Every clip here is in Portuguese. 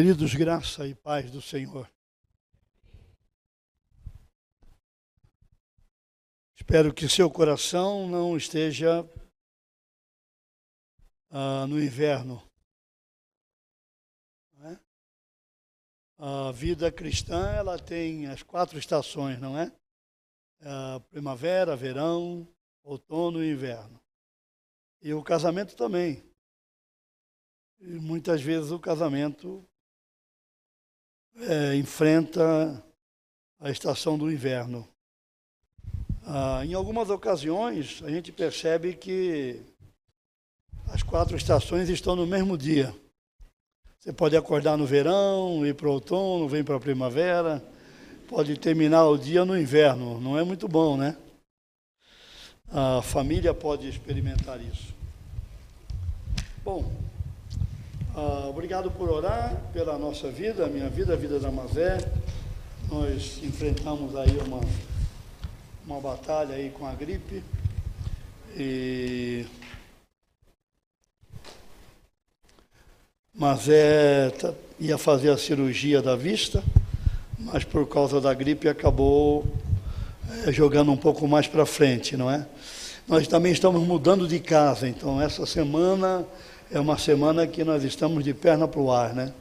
Queridos, graça e paz do Senhor. Espero que seu coração não esteja ah, no inverno. É? A vida cristã ela tem as quatro estações, não é? A primavera, verão, outono e inverno. E o casamento também. E muitas vezes o casamento é, enfrenta a estação do inverno. Ah, em algumas ocasiões, a gente percebe que as quatro estações estão no mesmo dia. Você pode acordar no verão, ir para o outono, vem para a primavera, pode terminar o dia no inverno. Não é muito bom, né? A família pode experimentar isso. Bom, ah, obrigado por orar pela nossa vida, a minha vida, a vida da Mazé. Nós enfrentamos aí uma, uma batalha aí com a gripe. E Mazé tá, ia fazer a cirurgia da vista, mas por causa da gripe acabou é, jogando um pouco mais para frente, não é? Nós também estamos mudando de casa, então essa semana é uma semana que nós estamos de perna para o ar, né?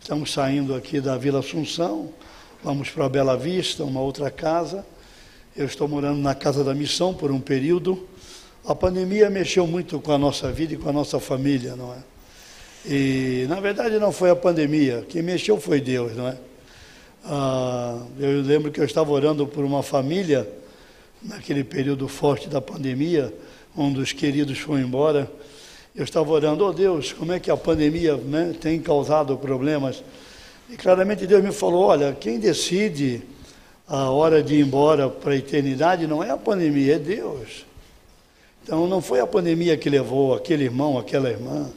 Estamos saindo aqui da Vila Assunção, vamos para Bela Vista, uma outra casa. Eu estou morando na Casa da Missão por um período. A pandemia mexeu muito com a nossa vida e com a nossa família, não é? E, na verdade, não foi a pandemia. Quem mexeu foi Deus, não é? Ah, eu lembro que eu estava orando por uma família, naquele período forte da pandemia, um dos queridos foi embora. Eu estava orando, oh Deus, como é que a pandemia né, tem causado problemas? E claramente Deus me falou: olha, quem decide a hora de ir embora para a eternidade não é a pandemia, é Deus. Então não foi a pandemia que levou aquele irmão, aquela irmã,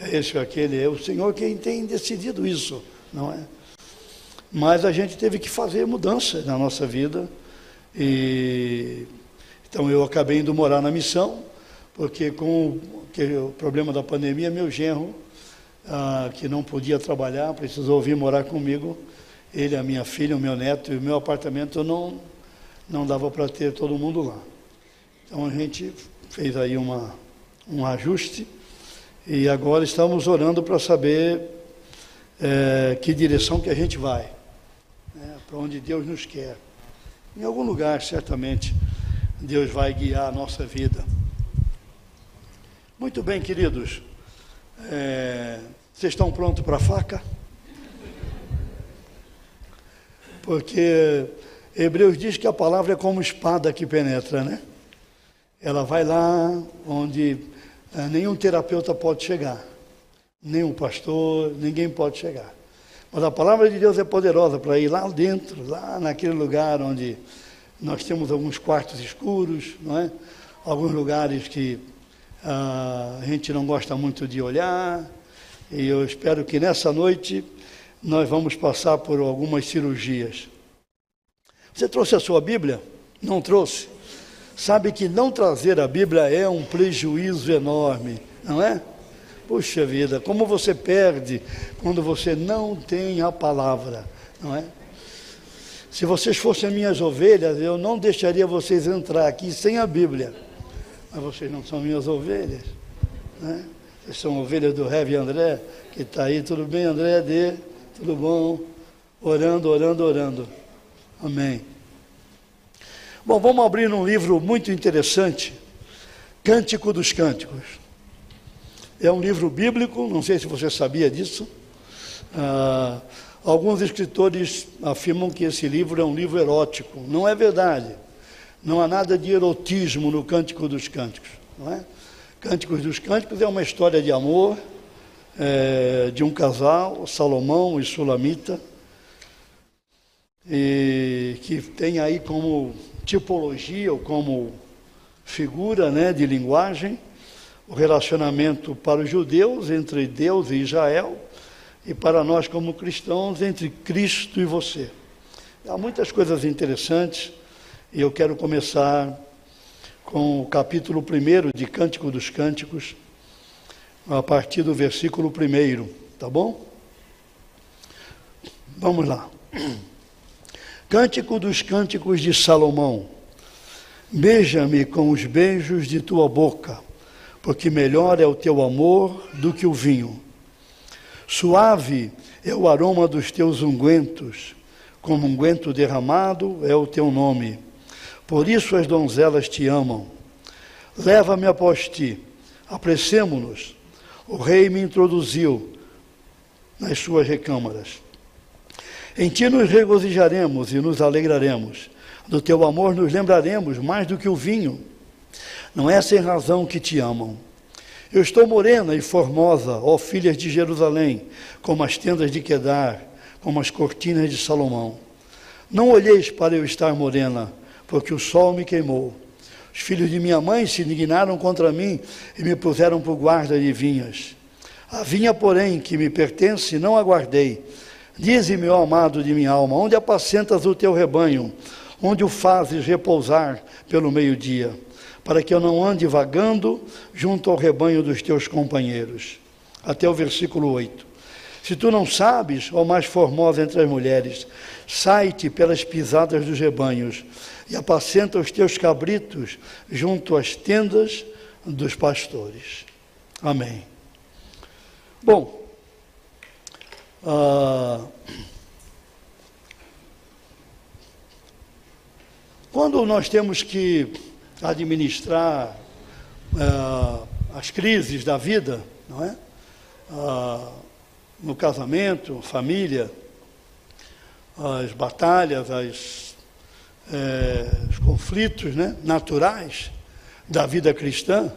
é esse ou aquele, é o Senhor quem tem decidido isso, não é? Mas a gente teve que fazer mudanças na nossa vida. E então eu acabei indo morar na missão, porque com o problema da pandemia, meu genro, ah, que não podia trabalhar, precisou vir morar comigo. Ele, a minha filha, o meu neto e o meu apartamento não, não dava para ter todo mundo lá. Então a gente fez aí uma, um ajuste e agora estamos orando para saber é, que direção que a gente vai, né, para onde Deus nos quer. Em algum lugar, certamente, Deus vai guiar a nossa vida. Muito bem, queridos. É, vocês estão prontos para a faca? Porque Hebreus diz que a palavra é como espada que penetra, né? Ela vai lá onde é, nenhum terapeuta pode chegar, nenhum pastor, ninguém pode chegar. Mas a palavra de Deus é poderosa para ir lá dentro, lá naquele lugar onde nós temos alguns quartos escuros, não é? Alguns lugares que a gente não gosta muito de olhar, e eu espero que nessa noite nós vamos passar por algumas cirurgias. Você trouxe a sua Bíblia? Não trouxe? Sabe que não trazer a Bíblia é um prejuízo enorme, não é? Puxa vida, como você perde quando você não tem a palavra, não é? Se vocês fossem minhas ovelhas, eu não deixaria vocês entrar aqui sem a Bíblia mas vocês não são minhas ovelhas. Né? Vocês são ovelhas do Heavy André, que está aí, tudo bem, André? D, tudo bom? Orando, orando, orando. Amém. Bom, vamos abrir um livro muito interessante, Cântico dos Cânticos. É um livro bíblico, não sei se você sabia disso. Ah, alguns escritores afirmam que esse livro é um livro erótico. Não é verdade. Não há nada de erotismo no Cântico dos Cânticos, não é? Cânticos dos Cânticos é uma história de amor é, de um casal, Salomão e Sulamita, e que tem aí como tipologia ou como figura né, de linguagem o relacionamento para os judeus entre Deus e Israel e para nós como cristãos entre Cristo e você. Há muitas coisas interessantes eu quero começar com o capítulo 1 de Cântico dos Cânticos, a partir do versículo 1, tá bom? Vamos lá. Cântico dos Cânticos de Salomão. Beija-me com os beijos de tua boca, porque melhor é o teu amor do que o vinho. Suave é o aroma dos teus ungüentos, como unguento derramado é o teu nome. Por isso as donzelas te amam. Leva-me após ti, apressemo-nos. O rei me introduziu nas suas recâmaras. Em ti nos regozijaremos e nos alegraremos. Do teu amor nos lembraremos mais do que o vinho. Não é sem razão que te amam. Eu estou morena e formosa, ó filhas de Jerusalém, como as tendas de Quedar, como as cortinas de Salomão. Não olheis para eu estar morena, porque o sol me queimou. Os filhos de minha mãe se indignaram contra mim e me puseram por guarda de vinhas. A vinha, porém, que me pertence, não aguardei. Dize-me, ó amado de minha alma, onde apacentas o teu rebanho? Onde o fazes repousar pelo meio-dia? Para que eu não ande vagando junto ao rebanho dos teus companheiros. Até o versículo 8. Se tu não sabes, ó mais formosa entre as mulheres, sai-te pelas pisadas dos rebanhos e apacenta os teus cabritos junto às tendas dos pastores. Amém. Bom, ah, quando nós temos que administrar ah, as crises da vida, não é? Ah, no casamento, família, as batalhas, as, é, os conflitos né, naturais da vida cristã.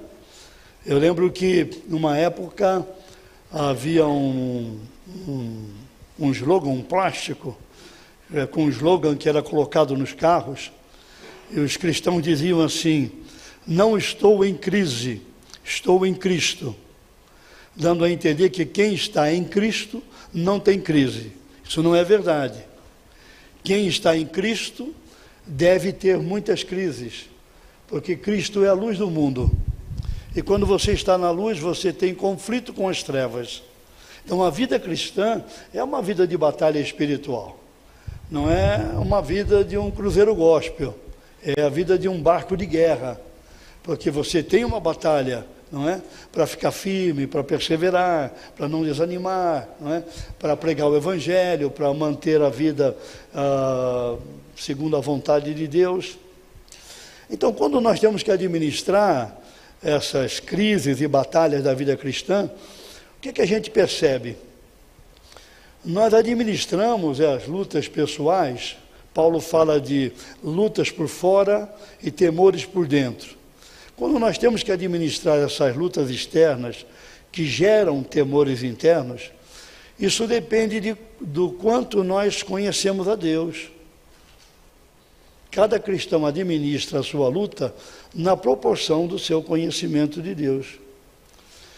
Eu lembro que, numa época, havia um, um, um slogan, um plástico, é, com um slogan que era colocado nos carros, e os cristãos diziam assim: Não estou em crise, estou em Cristo dando a entender que quem está em Cristo não tem crise. Isso não é verdade. Quem está em Cristo deve ter muitas crises, porque Cristo é a luz do mundo. E quando você está na luz, você tem conflito com as trevas. Então a vida cristã é uma vida de batalha espiritual. Não é uma vida de um cruzeiro gospel. É a vida de um barco de guerra. Porque você tem uma batalha não é? Para ficar firme, para perseverar, para não desanimar, não é? Para pregar o evangelho, para manter a vida ah, segundo a vontade de Deus. Então, quando nós temos que administrar essas crises e batalhas da vida cristã, o que, é que a gente percebe? Nós administramos as lutas pessoais. Paulo fala de lutas por fora e temores por dentro. Quando nós temos que administrar essas lutas externas que geram temores internos, isso depende de, do quanto nós conhecemos a Deus. Cada cristão administra a sua luta na proporção do seu conhecimento de Deus.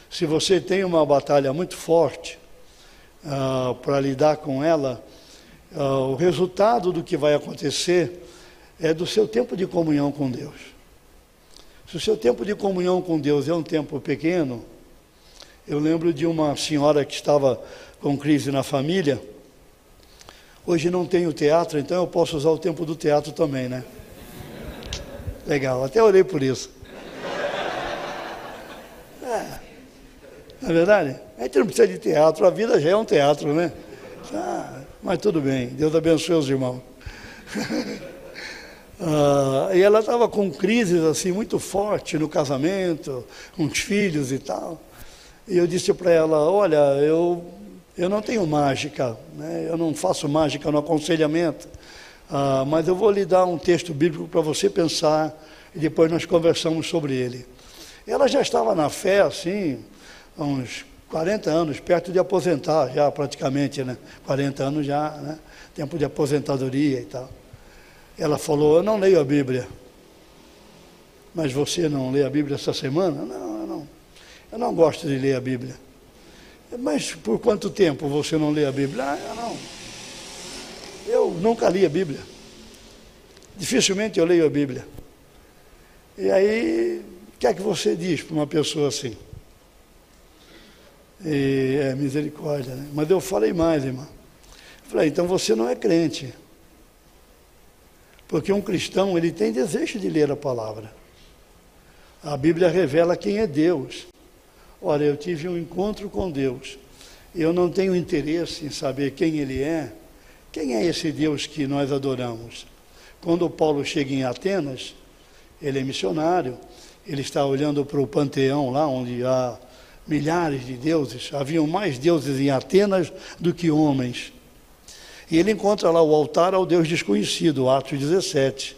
Se você tem uma batalha muito forte uh, para lidar com ela, uh, o resultado do que vai acontecer é do seu tempo de comunhão com Deus. Se o seu tempo de comunhão com Deus é um tempo pequeno, eu lembro de uma senhora que estava com crise na família. Hoje não tenho teatro, então eu posso usar o tempo do teatro também, né? Legal, até orei por isso. É, não é verdade? A gente não precisa de teatro, a vida já é um teatro, né? Ah, mas tudo bem, Deus abençoe os irmãos. Uh, e ela estava com crises assim muito forte no casamento, com os filhos e tal. E eu disse para ela: Olha, eu, eu não tenho mágica, né? eu não faço mágica no aconselhamento, uh, mas eu vou lhe dar um texto bíblico para você pensar e depois nós conversamos sobre ele. Ela já estava na fé assim, há uns 40 anos, perto de aposentar já praticamente, né? 40 anos já, né? tempo de aposentadoria e tal. Ela falou: Eu não leio a Bíblia. Mas você não lê a Bíblia essa semana? Não, eu não. Eu não gosto de ler a Bíblia. Mas por quanto tempo você não lê a Bíblia? Ah, eu não. Eu nunca li a Bíblia. Dificilmente eu leio a Bíblia. E aí, o que é que você diz para uma pessoa assim? E, é misericórdia, né? Mas eu falei mais, irmã. Falei, então você não é crente. Porque um cristão, ele tem desejo de ler a palavra. A Bíblia revela quem é Deus. Olha, eu tive um encontro com Deus. Eu não tenho interesse em saber quem Ele é. Quem é esse Deus que nós adoramos? Quando Paulo chega em Atenas, ele é missionário, ele está olhando para o panteão lá onde há milhares de deuses. Haviam mais deuses em Atenas do que homens. E ele encontra lá o altar ao Deus desconhecido, Atos 17.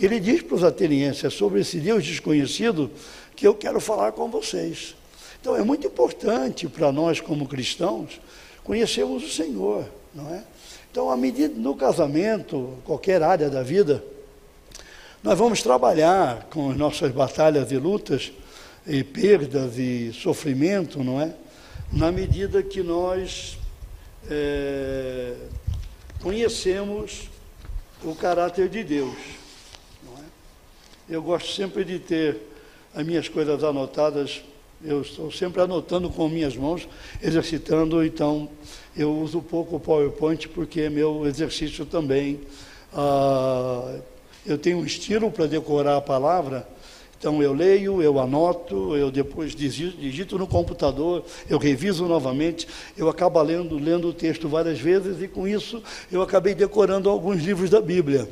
Ele diz para os atenienses: é sobre esse Deus desconhecido que eu quero falar com vocês. Então é muito importante para nós, como cristãos, conhecermos o Senhor, não é? Então, à medida no casamento, qualquer área da vida, nós vamos trabalhar com as nossas batalhas e lutas, e perdas e sofrimento, não é? Na medida que nós é, conhecemos o caráter de Deus. Eu gosto sempre de ter as minhas coisas anotadas, eu estou sempre anotando com minhas mãos, exercitando, então eu uso pouco o PowerPoint porque é meu exercício também. Ah, eu tenho um estilo para decorar a palavra, então eu leio, eu anoto, eu depois digito, no computador, eu reviso novamente, eu acabo lendo, lendo o texto várias vezes e com isso eu acabei decorando alguns livros da Bíblia,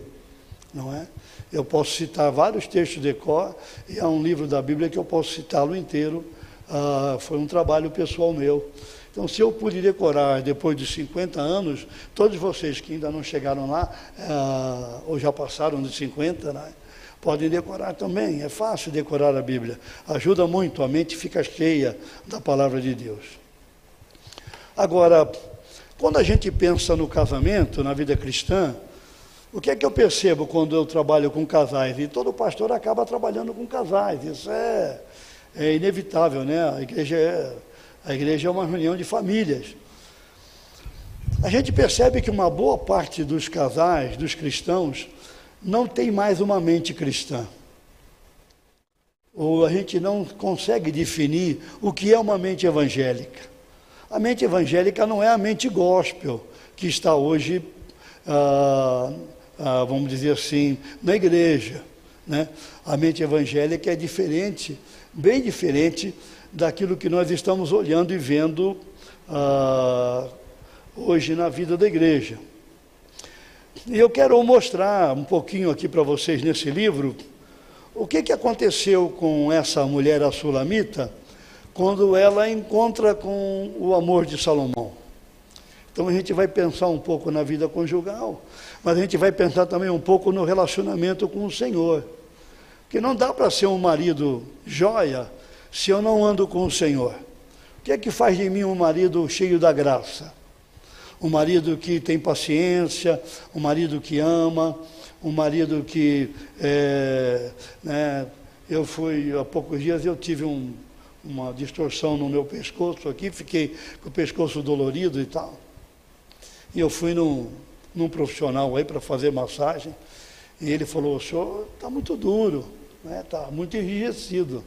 não é? Eu posso citar vários textos de cor, e há um livro da Bíblia que eu posso citá-lo inteiro. Ah, foi um trabalho pessoal meu. Então, se eu pude decorar depois de 50 anos, todos vocês que ainda não chegaram lá, ah, ou já passaram de 50, né, podem decorar também. É fácil decorar a Bíblia. Ajuda muito, a mente fica cheia da palavra de Deus. Agora, quando a gente pensa no casamento, na vida cristã, o que é que eu percebo quando eu trabalho com casais? E todo pastor acaba trabalhando com casais, isso é, é inevitável, né? A igreja, é, a igreja é uma reunião de famílias. A gente percebe que uma boa parte dos casais, dos cristãos, não tem mais uma mente cristã. Ou a gente não consegue definir o que é uma mente evangélica. A mente evangélica não é a mente gospel que está hoje ah, ah, vamos dizer assim, na igreja. Né? A mente evangélica é diferente, bem diferente daquilo que nós estamos olhando e vendo ah, hoje na vida da igreja. E eu quero mostrar um pouquinho aqui para vocês nesse livro o que, que aconteceu com essa mulher assulamita quando ela encontra com o amor de Salomão. Então a gente vai pensar um pouco na vida conjugal, mas a gente vai pensar também um pouco no relacionamento com o Senhor. Porque não dá para ser um marido joia se eu não ando com o Senhor. O que é que faz de mim um marido cheio da graça? Um marido que tem paciência, um marido que ama, um marido que. É, né, eu fui, há poucos dias eu tive um, uma distorção no meu pescoço aqui, fiquei com o pescoço dolorido e tal. E eu fui num, num profissional aí para fazer massagem, e ele falou, o senhor está muito duro, está né? Tá muito enrijecido.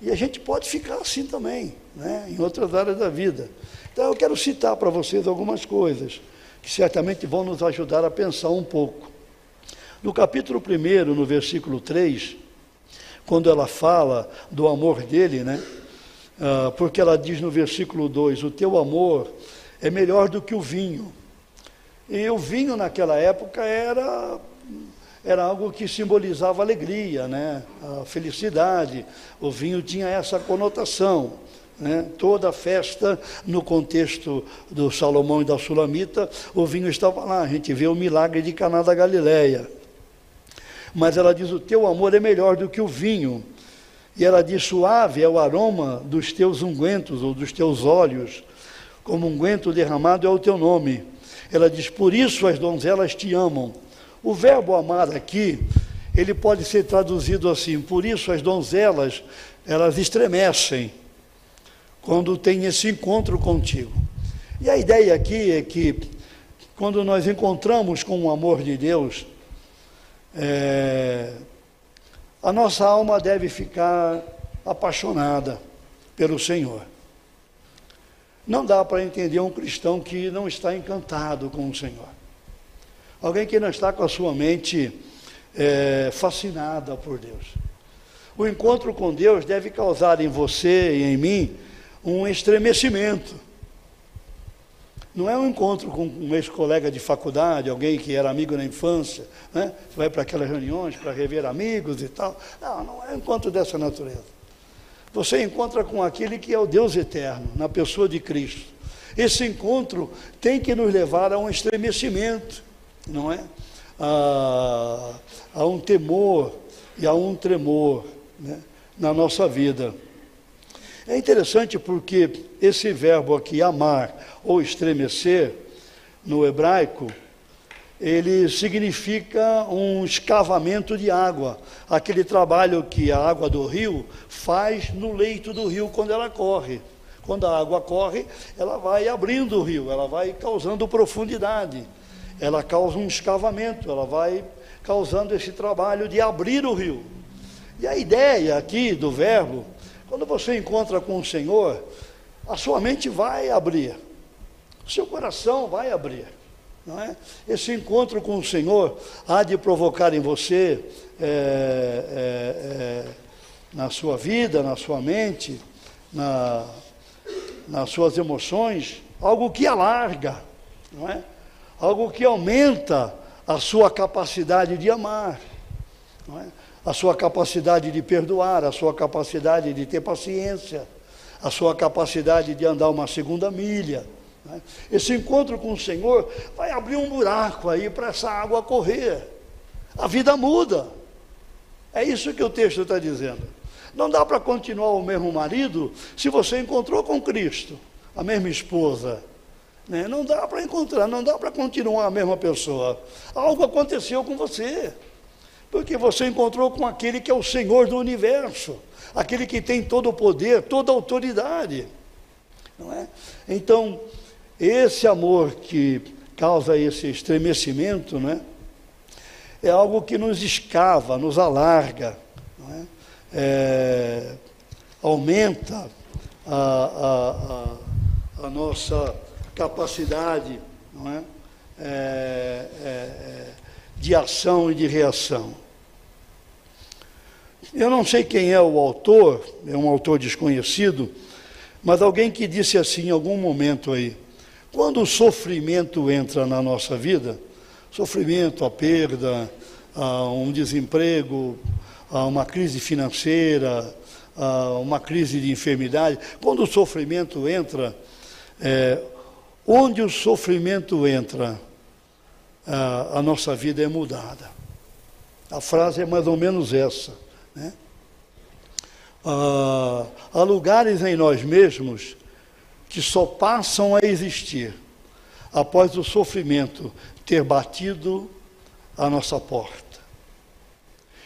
E a gente pode ficar assim também, né? em outras áreas da vida. Então eu quero citar para vocês algumas coisas que certamente vão nos ajudar a pensar um pouco. No capítulo 1, no versículo 3, quando ela fala do amor dele, né? Ah, porque ela diz no versículo 2: O teu amor é melhor do que o vinho, e o vinho naquela época era, era algo que simbolizava alegria, né? a felicidade. O vinho tinha essa conotação. Né? Toda festa, no contexto do Salomão e da Sulamita, o vinho estava lá. A gente vê o milagre de Caná da Galileia. Mas ela diz: O teu amor é melhor do que o vinho. E ela diz: Suave é o aroma dos teus ungüentos ou dos teus olhos, como unguento derramado é o teu nome. Ela diz: Por isso as donzelas te amam. O verbo amar aqui, ele pode ser traduzido assim: Por isso as donzelas, elas estremecem quando tem esse encontro contigo. E a ideia aqui é que, quando nós encontramos com o amor de Deus, é, a nossa alma deve ficar apaixonada pelo Senhor. Não dá para entender um cristão que não está encantado com o Senhor. Alguém que não está com a sua mente é, fascinada por Deus. O encontro com Deus deve causar em você e em mim um estremecimento. Não é um encontro com um ex-colega de faculdade, alguém que era amigo na infância, né? Você vai para aquelas reuniões para rever amigos e tal. Não, não é um encontro dessa natureza. Você encontra com aquele que é o Deus eterno, na pessoa de Cristo. Esse encontro tem que nos levar a um estremecimento, não é? A, a um temor e a um tremor né? na nossa vida. É interessante porque esse verbo aqui, amar ou estremecer, no hebraico, ele significa um escavamento de água, aquele trabalho que a água do rio faz no leito do rio quando ela corre. Quando a água corre, ela vai abrindo o rio, ela vai causando profundidade, ela causa um escavamento, ela vai causando esse trabalho de abrir o rio. E a ideia aqui do verbo quando você encontra com o Senhor, a sua mente vai abrir, o seu coração vai abrir. Não é? Esse encontro com o Senhor há de provocar em você, é, é, é, na sua vida, na sua mente, na, nas suas emoções, algo que alarga, não é? algo que aumenta a sua capacidade de amar. Não é? A sua capacidade de perdoar, a sua capacidade de ter paciência, a sua capacidade de andar uma segunda milha. Né? Esse encontro com o Senhor vai abrir um buraco aí para essa água correr. A vida muda. É isso que o texto está dizendo. Não dá para continuar o mesmo marido se você encontrou com Cristo, a mesma esposa. Né? Não dá para encontrar, não dá para continuar a mesma pessoa. Algo aconteceu com você. Porque você encontrou com aquele que é o Senhor do universo, aquele que tem todo o poder, toda a autoridade. Não é? Então, esse amor que causa esse estremecimento, não é? é algo que nos escava, nos alarga, é? É, aumenta a, a, a, a, nossa capacidade, não é? é, é, é de ação e de reação. Eu não sei quem é o autor, é um autor desconhecido, mas alguém que disse assim em algum momento aí: quando o sofrimento entra na nossa vida, sofrimento, a perda, a um desemprego, a uma crise financeira, a uma crise de enfermidade, quando o sofrimento entra, é, onde o sofrimento entra, a, a nossa vida é mudada. A frase é mais ou menos essa. Né? Ah, há lugares em nós mesmos que só passam a existir após o sofrimento ter batido a nossa porta.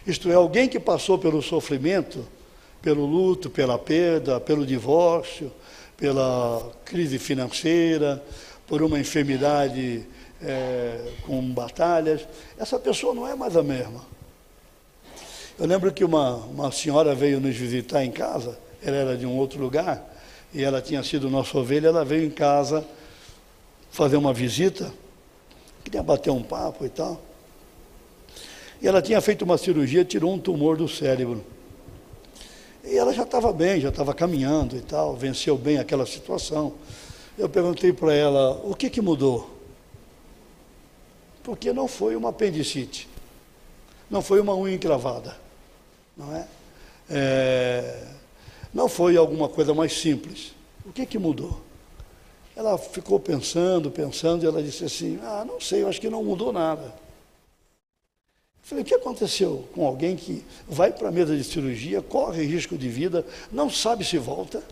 Isto é, alguém que passou pelo sofrimento, pelo luto, pela perda, pelo divórcio, pela crise financeira, por uma enfermidade é, com batalhas, essa pessoa não é mais a mesma. Eu lembro que uma, uma senhora veio nos visitar em casa, ela era de um outro lugar, e ela tinha sido nossa ovelha, ela veio em casa fazer uma visita, queria bater um papo e tal. E ela tinha feito uma cirurgia, tirou um tumor do cérebro. E ela já estava bem, já estava caminhando e tal, venceu bem aquela situação. Eu perguntei para ela, o que, que mudou? Porque não foi uma apendicite, não foi uma unha encravada, não é? é não foi alguma coisa mais simples. O que que mudou? Ela ficou pensando, pensando, e ela disse assim: Ah, não sei, eu acho que não mudou nada. Eu falei: O que aconteceu com alguém que vai para a mesa de cirurgia, corre risco de vida, não sabe se volta?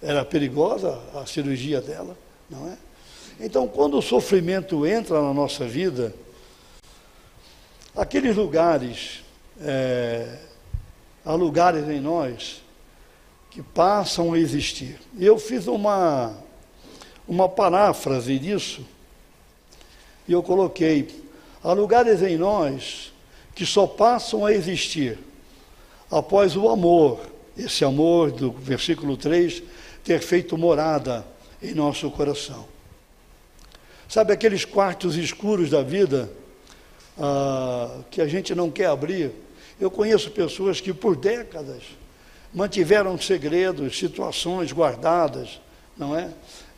Era perigosa a cirurgia dela, não é? Então, quando o sofrimento entra na nossa vida, aqueles lugares, é, há lugares em nós que passam a existir. Eu fiz uma, uma paráfrase disso, e eu coloquei: há lugares em nós que só passam a existir após o amor, esse amor do versículo 3, ter feito morada em nosso coração. Sabe aqueles quartos escuros da vida ah, que a gente não quer abrir? Eu conheço pessoas que por décadas mantiveram segredos, situações guardadas, não é?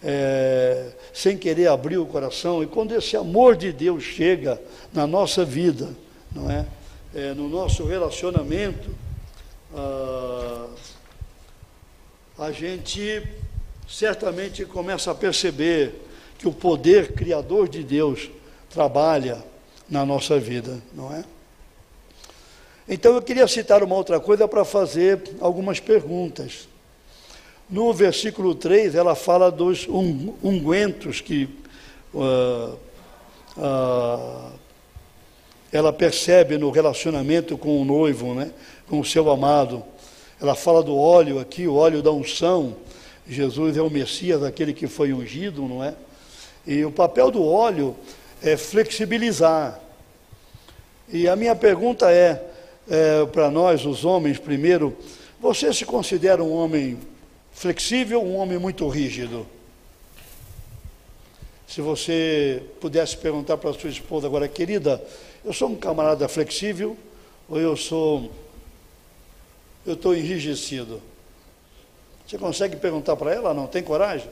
é? Sem querer abrir o coração. E quando esse amor de Deus chega na nossa vida, não é? é no nosso relacionamento, ah, a gente certamente começa a perceber que o poder criador de Deus trabalha na nossa vida, não é? Então eu queria citar uma outra coisa para fazer algumas perguntas. No versículo 3, ela fala dos ungüentos que uh, uh, ela percebe no relacionamento com o noivo, né? com o seu amado. Ela fala do óleo aqui, o óleo da unção. Jesus é o Messias, aquele que foi ungido, não é? E o papel do óleo é flexibilizar. E a minha pergunta é, é para nós, os homens, primeiro, você se considera um homem flexível um homem muito rígido? Se você pudesse perguntar para a sua esposa agora, querida, eu sou um camarada flexível ou eu sou eu estou enrijecido? Você consegue perguntar para ela? Não tem coragem?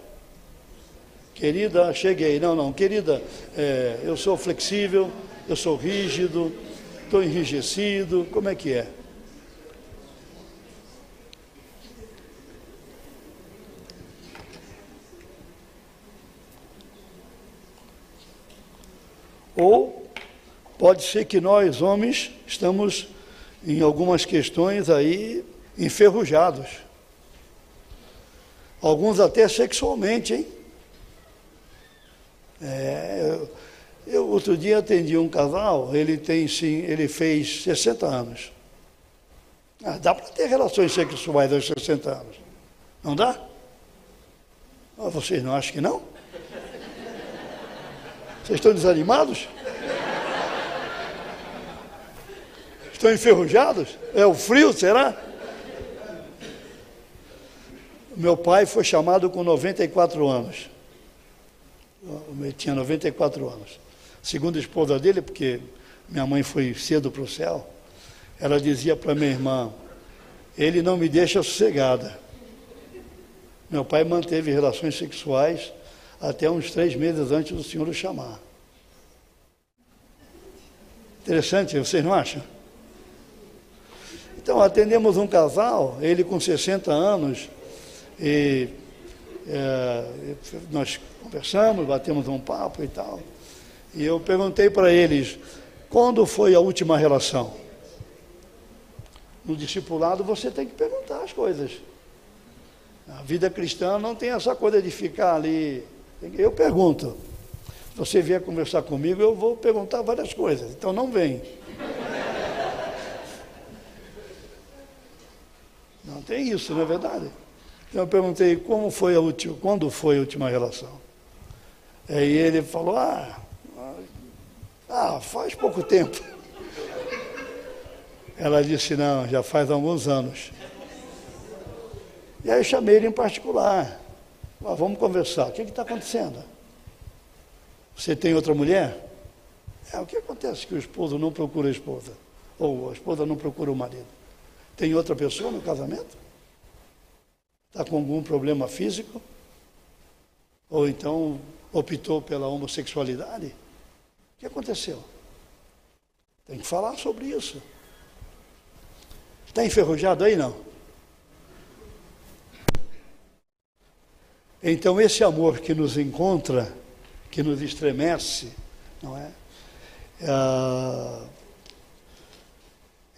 Querida, cheguei. Não, não, querida, é, eu sou flexível, eu sou rígido, estou enrijecido. Como é que é? Ou pode ser que nós, homens, estamos em algumas questões aí enferrujados. Alguns até sexualmente, hein? É, eu, outro dia atendi um casal, ele tem sim, ele fez 60 anos. Ah, dá para ter relações sexuais aos 60 anos. Não dá? Ah, vocês não acham que não? Vocês estão desanimados? Estão enferrujados? É o frio, será? Meu pai foi chamado com 94 anos tinha 94 anos. Segunda esposa dele, porque minha mãe foi cedo para o céu, ela dizia para minha irmã: ele não me deixa sossegada. Meu pai manteve relações sexuais até uns três meses antes do senhor o chamar. Interessante, vocês não acham? Então, atendemos um casal, ele com 60 anos, e é, nós conversamos, batemos um papo e tal. E eu perguntei para eles, quando foi a última relação? No discipulado você tem que perguntar as coisas. A vida cristã não tem essa coisa de ficar ali. Eu pergunto. Se você vier conversar comigo, eu vou perguntar várias coisas. Então não vem. Não tem isso, não é verdade? Então eu perguntei como foi a última, quando foi a última relação. Aí ele falou, ah, ah, faz pouco tempo. Ela disse, não, já faz alguns anos. E aí eu chamei ele em particular. Ah, vamos conversar. O que está acontecendo? Você tem outra mulher? É, o que acontece que o esposo não procura a esposa? Ou a esposa não procura o marido? Tem outra pessoa no casamento? Está com algum problema físico? Ou então optou pela homossexualidade? O que aconteceu? Tem que falar sobre isso. Está enferrujado aí, não? Então, esse amor que nos encontra, que nos estremece, não é?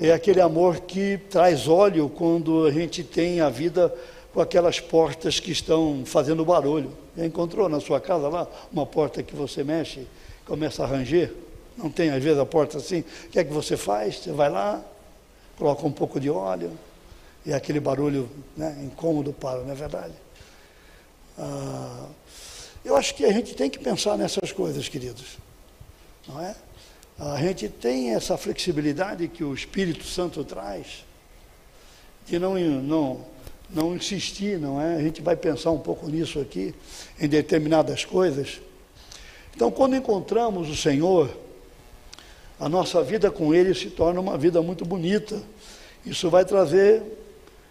É, é aquele amor que traz óleo quando a gente tem a vida com aquelas portas que estão fazendo barulho. Já encontrou na sua casa lá uma porta que você mexe, começa a ranger? Não tem às vezes a porta assim? O que é que você faz? Você vai lá, coloca um pouco de óleo e aquele barulho né, incômodo para, não é verdade? Ah, eu acho que a gente tem que pensar nessas coisas, queridos. Não é? A gente tem essa flexibilidade que o Espírito Santo traz, de não, não não insistir, não é? A gente vai pensar um pouco nisso aqui, em determinadas coisas. Então, quando encontramos o Senhor, a nossa vida com Ele se torna uma vida muito bonita. Isso vai trazer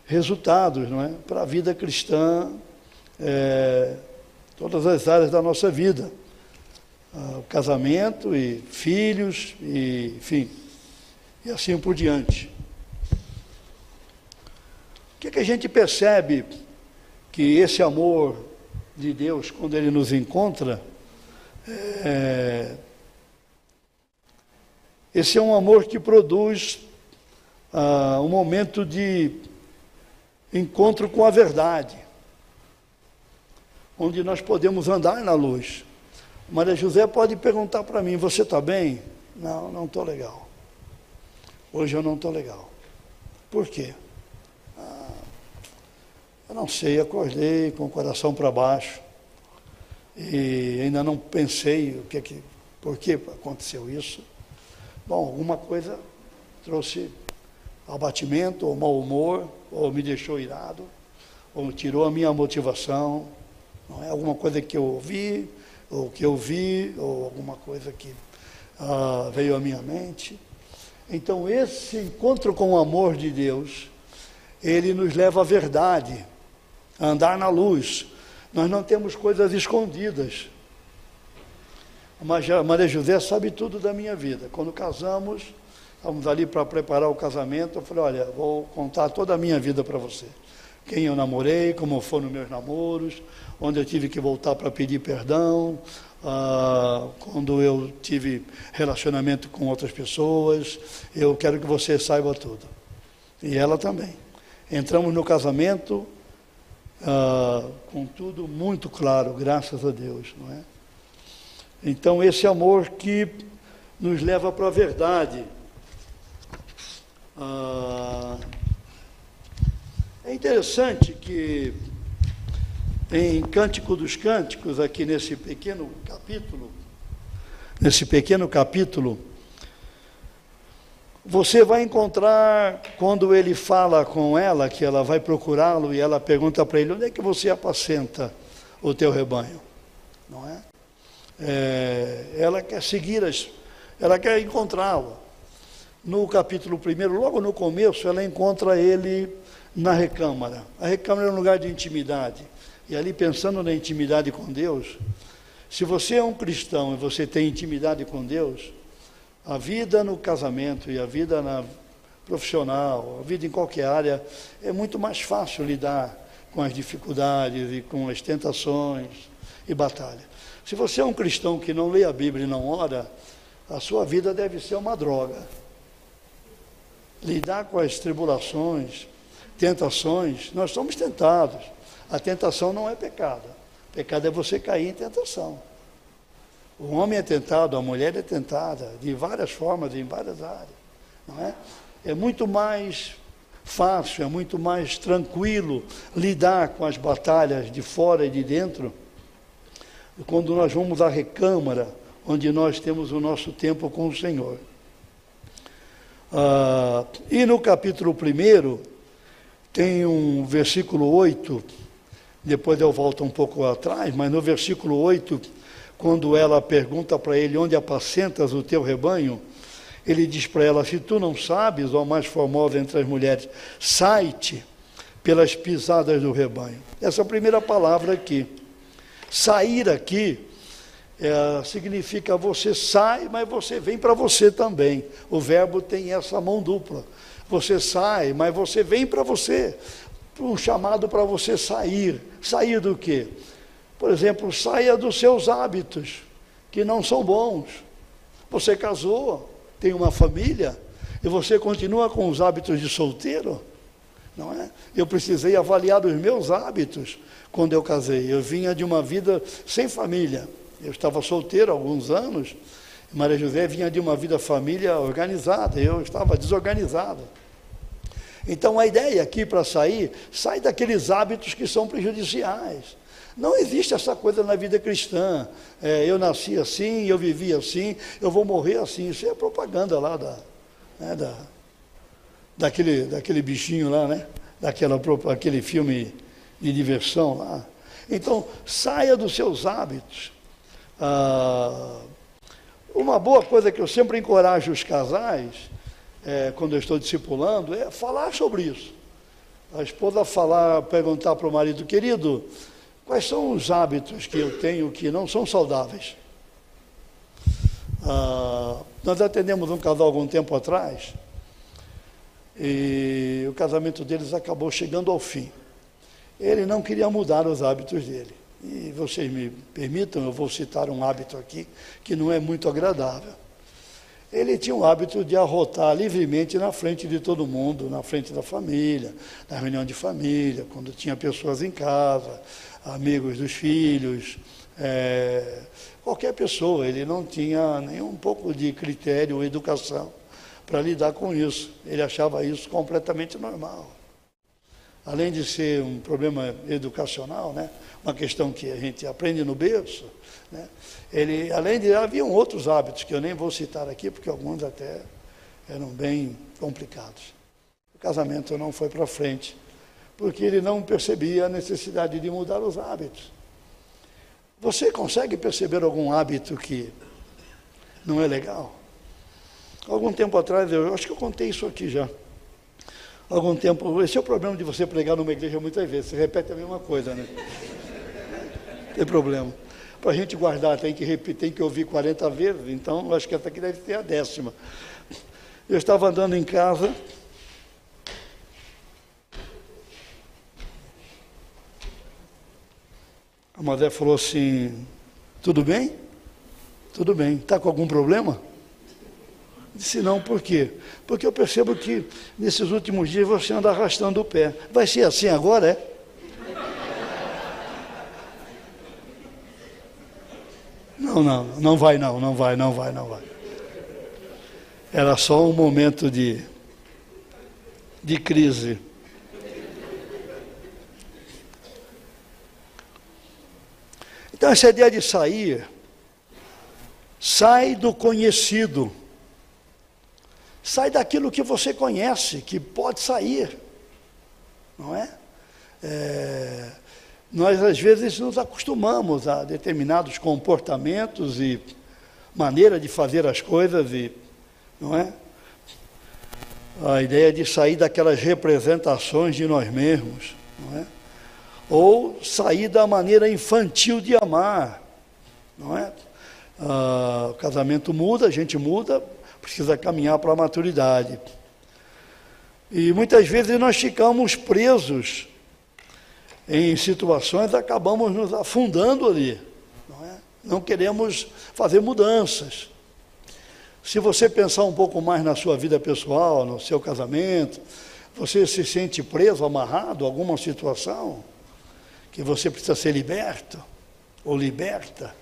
resultados, não é? Para a vida cristã, é, todas as áreas da nossa vida. Ah, casamento e filhos, e, enfim, e assim por diante. O que, que a gente percebe que esse amor de Deus, quando Ele nos encontra, é, esse é um amor que produz ah, um momento de encontro com a verdade, onde nós podemos andar na luz. Maria José pode perguntar para mim: Você está bem? Não, não estou legal. Hoje eu não estou legal. Por quê? Eu não sei, acordei com o coração para baixo e ainda não pensei o que é que, por que aconteceu isso. Bom, alguma coisa trouxe abatimento ou mau humor, ou me deixou irado, ou tirou a minha motivação. Não é alguma coisa que eu ouvi, ou que eu vi, ou alguma coisa que ah, veio à minha mente. Então, esse encontro com o amor de Deus, ele nos leva à verdade andar na luz. Nós não temos coisas escondidas. A Maria José sabe tudo da minha vida. Quando casamos, estávamos ali para preparar o casamento, eu falei, olha, vou contar toda a minha vida para você. Quem eu namorei, como foram meus namoros, onde eu tive que voltar para pedir perdão, ah, quando eu tive relacionamento com outras pessoas, eu quero que você saiba tudo. E ela também. Entramos no casamento, ah, com tudo muito claro, graças a Deus, não é? Então, esse amor que nos leva para a verdade. Ah, é interessante que em Cântico dos Cânticos, aqui nesse pequeno capítulo, nesse pequeno capítulo, você vai encontrar, quando ele fala com ela, que ela vai procurá-lo e ela pergunta para ele: onde é que você apacenta o teu rebanho? Não é? é ela quer seguir, as, ela quer encontrá-lo. No capítulo 1, logo no começo, ela encontra ele na recâmara. A recâmara é um lugar de intimidade. E ali, pensando na intimidade com Deus, se você é um cristão e você tem intimidade com Deus, a vida no casamento e a vida na profissional, a vida em qualquer área, é muito mais fácil lidar com as dificuldades e com as tentações e batalha. Se você é um cristão que não lê a Bíblia e não ora, a sua vida deve ser uma droga. Lidar com as tribulações, tentações, nós somos tentados. A tentação não é pecado. Pecado é você cair em tentação. O homem é tentado, a mulher é tentada, de várias formas, em várias áreas. Não é? é muito mais fácil, é muito mais tranquilo lidar com as batalhas de fora e de dentro quando nós vamos à recâmara, onde nós temos o nosso tempo com o Senhor. Ah, e no capítulo 1, tem um versículo 8, depois eu volto um pouco atrás, mas no versículo 8 quando ela pergunta para ele onde apacentas o teu rebanho, ele diz para ela: Se tu não sabes, ó mais formosa entre as mulheres, sai-te pelas pisadas do rebanho. Essa primeira palavra aqui. Sair aqui é, significa você sai, mas você vem para você também. O verbo tem essa mão dupla. Você sai, mas você vem para você. Um chamado para você sair. Sair do quê? Por exemplo, saia dos seus hábitos, que não são bons. Você casou, tem uma família, e você continua com os hábitos de solteiro, não é? Eu precisei avaliar os meus hábitos quando eu casei. Eu vinha de uma vida sem família. Eu estava solteiro há alguns anos. Maria José vinha de uma vida família organizada. Eu estava desorganizado. Então a ideia aqui para sair, sai daqueles hábitos que são prejudiciais. Não existe essa coisa na vida cristã. É, eu nasci assim, eu vivi assim, eu vou morrer assim. Isso é propaganda lá da, né, da, daquele, daquele bichinho lá, né? daquela, aquele filme de diversão lá. Então, saia dos seus hábitos. Ah, uma boa coisa que eu sempre encorajo os casais, é, quando eu estou discipulando, é falar sobre isso. A esposa falar, perguntar para o marido, querido, quais são os hábitos que eu tenho que não são saudáveis? Ah, nós atendemos um casal algum tempo atrás e o casamento deles acabou chegando ao fim. Ele não queria mudar os hábitos dele. E vocês me permitam, eu vou citar um hábito aqui que não é muito agradável. Ele tinha o hábito de arrotar livremente na frente de todo mundo, na frente da família, na reunião de família, quando tinha pessoas em casa, amigos dos filhos, é, qualquer pessoa. Ele não tinha nem um pouco de critério ou educação para lidar com isso. Ele achava isso completamente normal. Além de ser um problema educacional, né? uma questão que a gente aprende no berço, né? ele, além de haviam outros hábitos que eu nem vou citar aqui, porque alguns até eram bem complicados. O casamento não foi para frente, porque ele não percebia a necessidade de mudar os hábitos. Você consegue perceber algum hábito que não é legal? Algum tempo atrás, eu acho que eu contei isso aqui já. Algum tempo, esse é o problema de você pregar numa igreja muitas vezes, você repete a mesma coisa, né? Tem problema. Para a gente guardar, tem que repetir, tem que ouvir 40 vezes, então acho que essa aqui deve ser a décima. Eu estava andando em casa, Madé falou assim, tudo bem? Tudo bem. Está com algum problema? Disse não, por quê? Porque eu percebo que nesses últimos dias você anda arrastando o pé. Vai ser assim agora, é? Não, não, não vai não, não vai, não vai, não vai. Era só um momento de, de crise. Então essa ideia de sair, sai do conhecido. Sai daquilo que você conhece, que pode sair, não é? é? Nós, às vezes, nos acostumamos a determinados comportamentos e maneira de fazer as coisas, e, não é? A ideia de sair daquelas representações de nós mesmos, não é? Ou sair da maneira infantil de amar, não é? Ah, o casamento muda, a gente muda, precisa caminhar para a maturidade. E muitas vezes nós ficamos presos em situações, acabamos nos afundando ali. Não, é? não queremos fazer mudanças. Se você pensar um pouco mais na sua vida pessoal, no seu casamento, você se sente preso, amarrado a alguma situação que você precisa ser liberto ou liberta,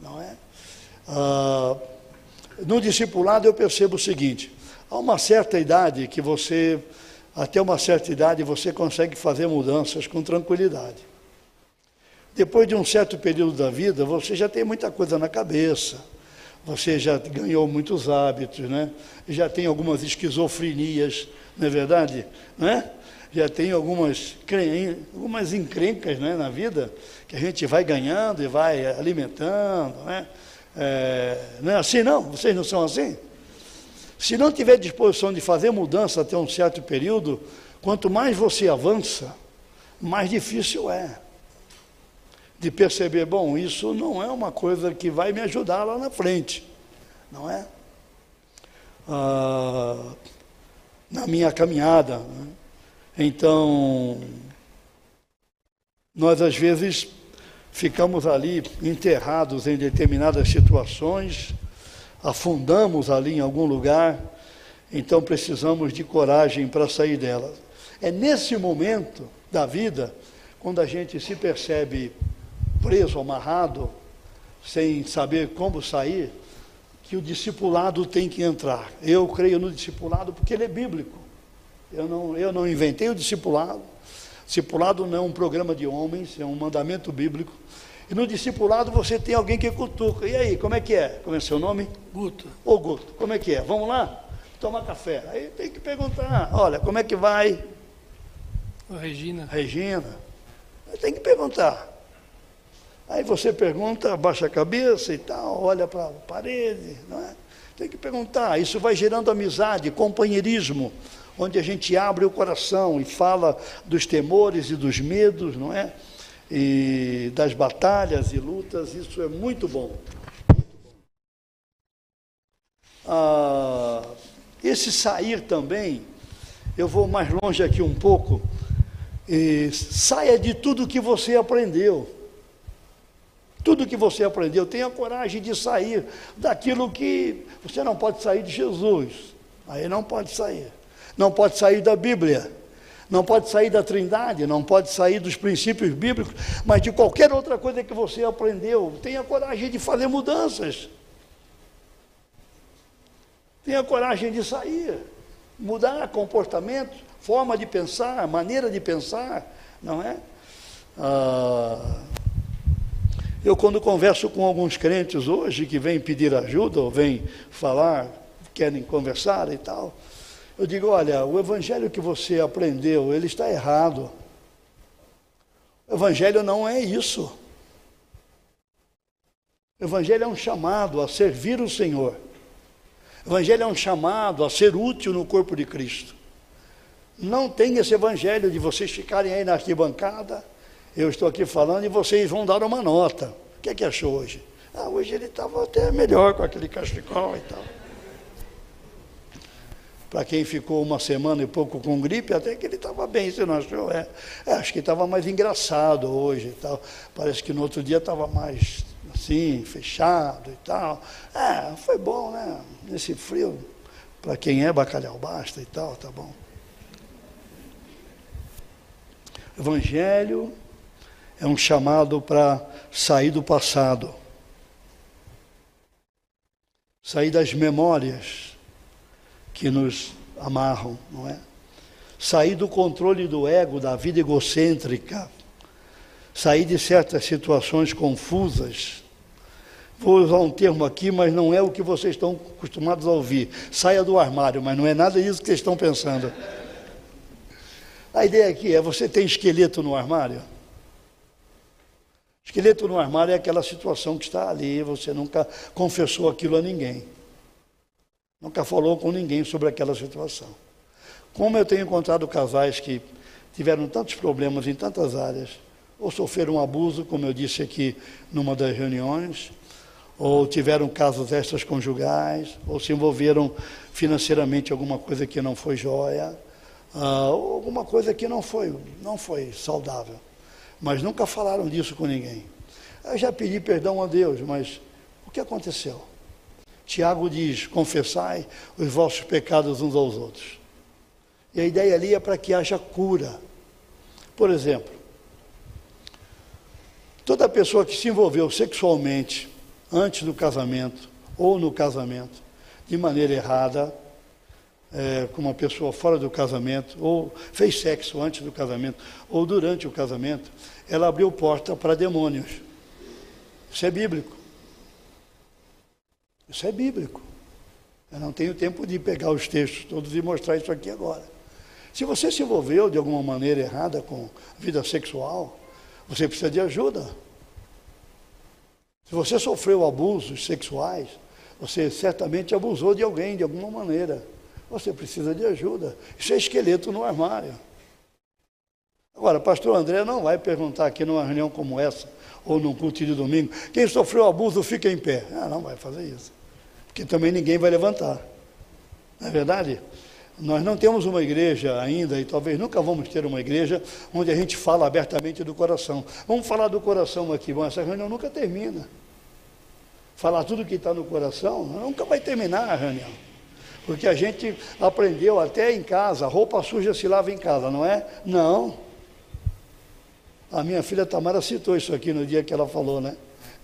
não é? Ah, no discipulado eu percebo o seguinte: há uma certa idade que você, até uma certa idade, você consegue fazer mudanças com tranquilidade. Depois de um certo período da vida, você já tem muita coisa na cabeça, você já ganhou muitos hábitos, né? já tem algumas esquizofrenias, não é verdade? Né? Já tem algumas, algumas encrencas né, na vida que a gente vai ganhando e vai alimentando. Né? É, não é assim não? Vocês não são assim? Se não tiver disposição de fazer mudança até um certo período, quanto mais você avança, mais difícil é de perceber, bom, isso não é uma coisa que vai me ajudar lá na frente, não é? Ah, na minha caminhada. Né? Então, nós às vezes ficamos ali enterrados em determinadas situações, afundamos ali em algum lugar, então precisamos de coragem para sair delas. É nesse momento da vida, quando a gente se percebe preso, amarrado, sem saber como sair, que o discipulado tem que entrar. Eu creio no discipulado porque ele é bíblico. Eu não, eu não inventei o discipulado. Discipulado não é um programa de homens, é um mandamento bíblico. E no discipulado você tem alguém que cutuca. E aí, como é que é? Como é seu nome? Guto. Ô Guto, como é que é? Vamos lá? Tomar café. Aí tem que perguntar, olha, como é que vai? Regina. Regina. Tem que perguntar. Aí você pergunta, abaixa a cabeça e tal, olha para a parede, não é? Tem que perguntar. Isso vai gerando amizade, companheirismo, onde a gente abre o coração e fala dos temores e dos medos, não é? E das batalhas e lutas. Isso é muito bom. Ah, esse sair também, eu vou mais longe aqui um pouco. Saia de tudo que você aprendeu. Tudo que você aprendeu, tenha coragem de sair daquilo que você não pode sair de Jesus. Aí não pode sair. Não pode sair da Bíblia. Não pode sair da Trindade, não pode sair dos princípios bíblicos, mas de qualquer outra coisa que você aprendeu, tenha coragem de fazer mudanças. Tenha coragem de sair, mudar comportamento, forma de pensar, maneira de pensar, não é? Ah, eu, quando converso com alguns crentes hoje que vêm pedir ajuda ou vêm falar, querem conversar e tal, eu digo: olha, o evangelho que você aprendeu, ele está errado. O evangelho não é isso. O evangelho é um chamado a servir o Senhor. O evangelho é um chamado a ser útil no corpo de Cristo. Não tem esse evangelho de vocês ficarem aí na arquibancada eu estou aqui falando e vocês vão dar uma nota. O que é que achou hoje? Ah, hoje ele estava até melhor com aquele cachecol e tal. Para quem ficou uma semana e pouco com gripe, até que ele estava bem, você não achou? É, é acho que estava mais engraçado hoje e tal. Parece que no outro dia estava mais assim, fechado e tal. É, foi bom, né? Nesse frio, para quem é bacalhau basta e tal, tá bom. Evangelho é um chamado para sair do passado, sair das memórias que nos amarram, não é? Sair do controle do ego, da vida egocêntrica, sair de certas situações confusas. Vou usar um termo aqui, mas não é o que vocês estão acostumados a ouvir. Saia do armário, mas não é nada disso que vocês estão pensando. A ideia aqui é: você tem esqueleto no armário? Esqueleto no armário é aquela situação que está ali, você nunca confessou aquilo a ninguém. Nunca falou com ninguém sobre aquela situação. Como eu tenho encontrado casais que tiveram tantos problemas em tantas áreas, ou sofreram um abuso, como eu disse aqui numa das reuniões, ou tiveram casos extras conjugais, ou se envolveram financeiramente em alguma coisa que não foi joia, uh, ou alguma coisa que não foi, não foi saudável mas nunca falaram disso com ninguém. Eu já pedi perdão a Deus, mas o que aconteceu? Tiago diz: confessai os vossos pecados uns aos outros. E a ideia ali é para que haja cura. Por exemplo, toda pessoa que se envolveu sexualmente antes do casamento ou no casamento de maneira errada, é, com uma pessoa fora do casamento, ou fez sexo antes do casamento, ou durante o casamento, ela abriu porta para demônios. Isso é bíblico. Isso é bíblico. Eu não tenho tempo de pegar os textos todos e mostrar isso aqui agora. Se você se envolveu de alguma maneira errada com vida sexual, você precisa de ajuda. Se você sofreu abusos sexuais, você certamente abusou de alguém de alguma maneira. Você precisa de ajuda. Isso é esqueleto no armário. Agora, pastor André não vai perguntar aqui numa reunião como essa, ou num culto de domingo, quem sofreu abuso fica em pé. Ah, não vai fazer isso. Porque também ninguém vai levantar. Não é verdade? Nós não temos uma igreja ainda, e talvez nunca vamos ter uma igreja, onde a gente fala abertamente do coração. Vamos falar do coração aqui. Bom, essa reunião nunca termina. Falar tudo que está no coração, nunca vai terminar a reunião. Porque a gente aprendeu até em casa, roupa suja se lava em casa, não é? Não. A minha filha Tamara citou isso aqui no dia que ela falou, né?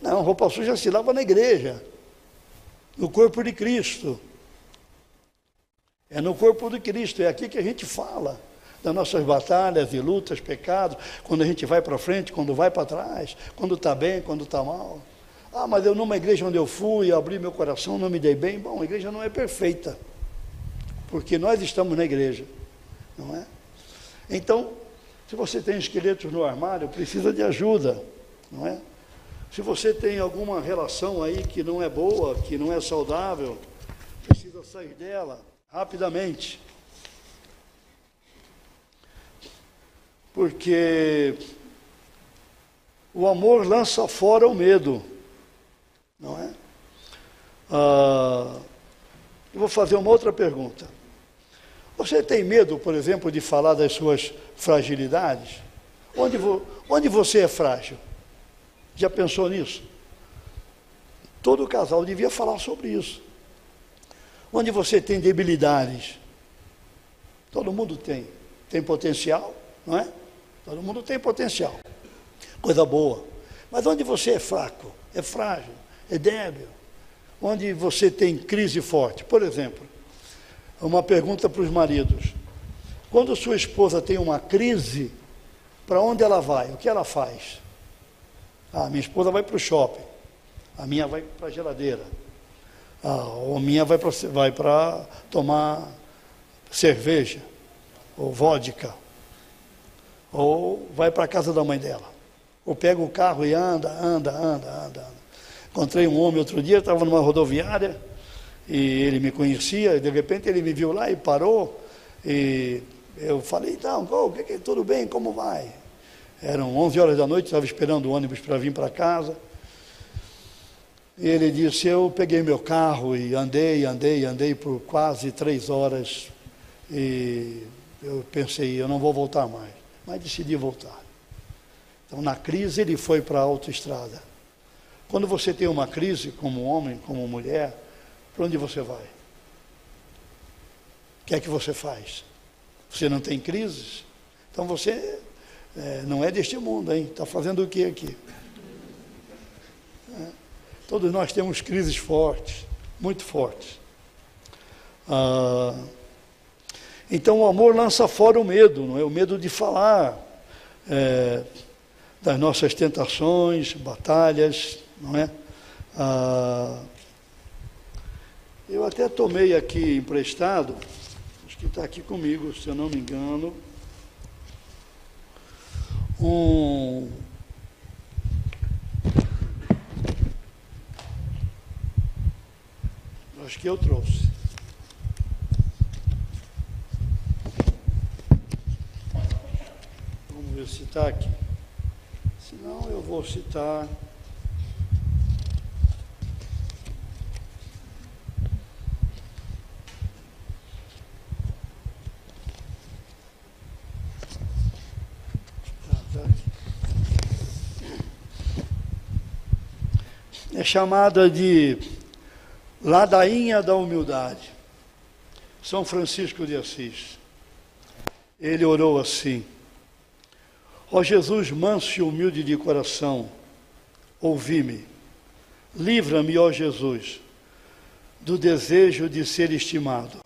Não, roupa suja se lava na igreja, no corpo de Cristo. É no corpo de Cristo, é aqui que a gente fala das nossas batalhas e lutas, pecados, quando a gente vai para frente, quando vai para trás, quando está bem, quando está mal. Ah, mas eu numa igreja onde eu fui, abri meu coração, não me dei bem. Bom, a igreja não é perfeita, porque nós estamos na igreja, não é? Então, Se você tem esqueletos no armário, precisa de ajuda, não é? Se você tem alguma relação aí que não é boa, que não é saudável, precisa sair dela rapidamente. Porque o amor lança fora o medo, não é? Ah, eu vou fazer uma outra pergunta. Você tem medo, por exemplo, de falar das suas fragilidades? Onde, vo, onde você é frágil? Já pensou nisso? Todo casal devia falar sobre isso. Onde você tem debilidades? Todo mundo tem. Tem potencial, não é? Todo mundo tem potencial. Coisa boa. Mas onde você é fraco, é frágil, é débil, onde você tem crise forte. Por exemplo, uma pergunta para os maridos. Quando sua esposa tem uma crise, para onde ela vai? O que ela faz? Ah, minha esposa vai para o shopping. A minha vai para a geladeira. Ah, ou a minha vai para vai tomar cerveja, ou vodka. Ou vai para a casa da mãe dela. Ou pega o carro e anda, anda, anda, anda. anda. Encontrei um homem outro dia, estava numa rodoviária, e ele me conhecia, e de repente ele me viu lá e parou, e eu falei, então, oh, que, que, tudo bem, como vai? Eram 11 horas da noite, estava esperando o ônibus para vir para casa. E ele disse, eu peguei meu carro e andei, andei, andei por quase três horas, e eu pensei, eu não vou voltar mais, mas decidi voltar. Então, na crise, ele foi para a autoestrada. Quando você tem uma crise, como homem, como mulher, para onde você vai? O que é que você faz? Você não tem crises? Então você é, não é deste mundo, hein? Está fazendo o que aqui? É. Todos nós temos crises fortes, muito fortes. Ah, então o amor lança fora o medo, não é? O medo de falar é, das nossas tentações, batalhas, não é? Ah, até tomei aqui emprestado, acho que está aqui comigo, se eu não me engano, um. Acho que eu trouxe. Vamos ver se está aqui. Senão eu vou citar. é chamada de ladainha da humildade. São Francisco de Assis. Ele orou assim: Ó Jesus, manso e humilde de coração, ouvi-me. Livra-me, ó Jesus, do desejo de ser estimado.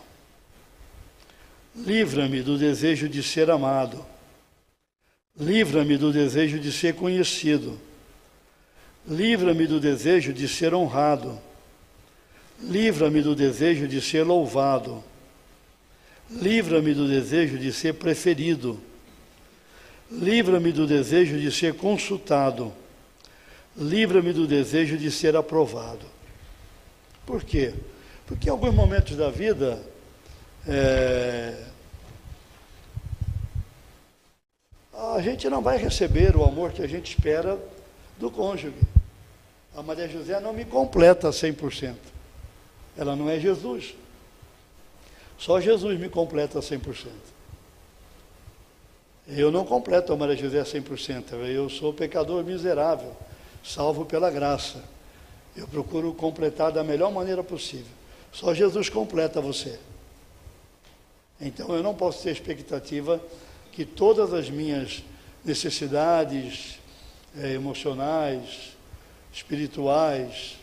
Livra-me do desejo de ser amado. Livra-me do desejo de ser conhecido Livra-me do desejo de ser honrado. Livra-me do desejo de ser louvado. Livra-me do desejo de ser preferido. Livra-me do desejo de ser consultado. Livra-me do desejo de ser aprovado. Por quê? Porque em alguns momentos da vida, é, a gente não vai receber o amor que a gente espera do cônjuge. A Maria José não me completa 100%. Ela não é Jesus. Só Jesus me completa 100%. Eu não completo a Maria José 100%. Eu sou pecador miserável, salvo pela graça. Eu procuro completar da melhor maneira possível. Só Jesus completa você. Então eu não posso ter expectativa que todas as minhas necessidades, é, emocionais, espirituais,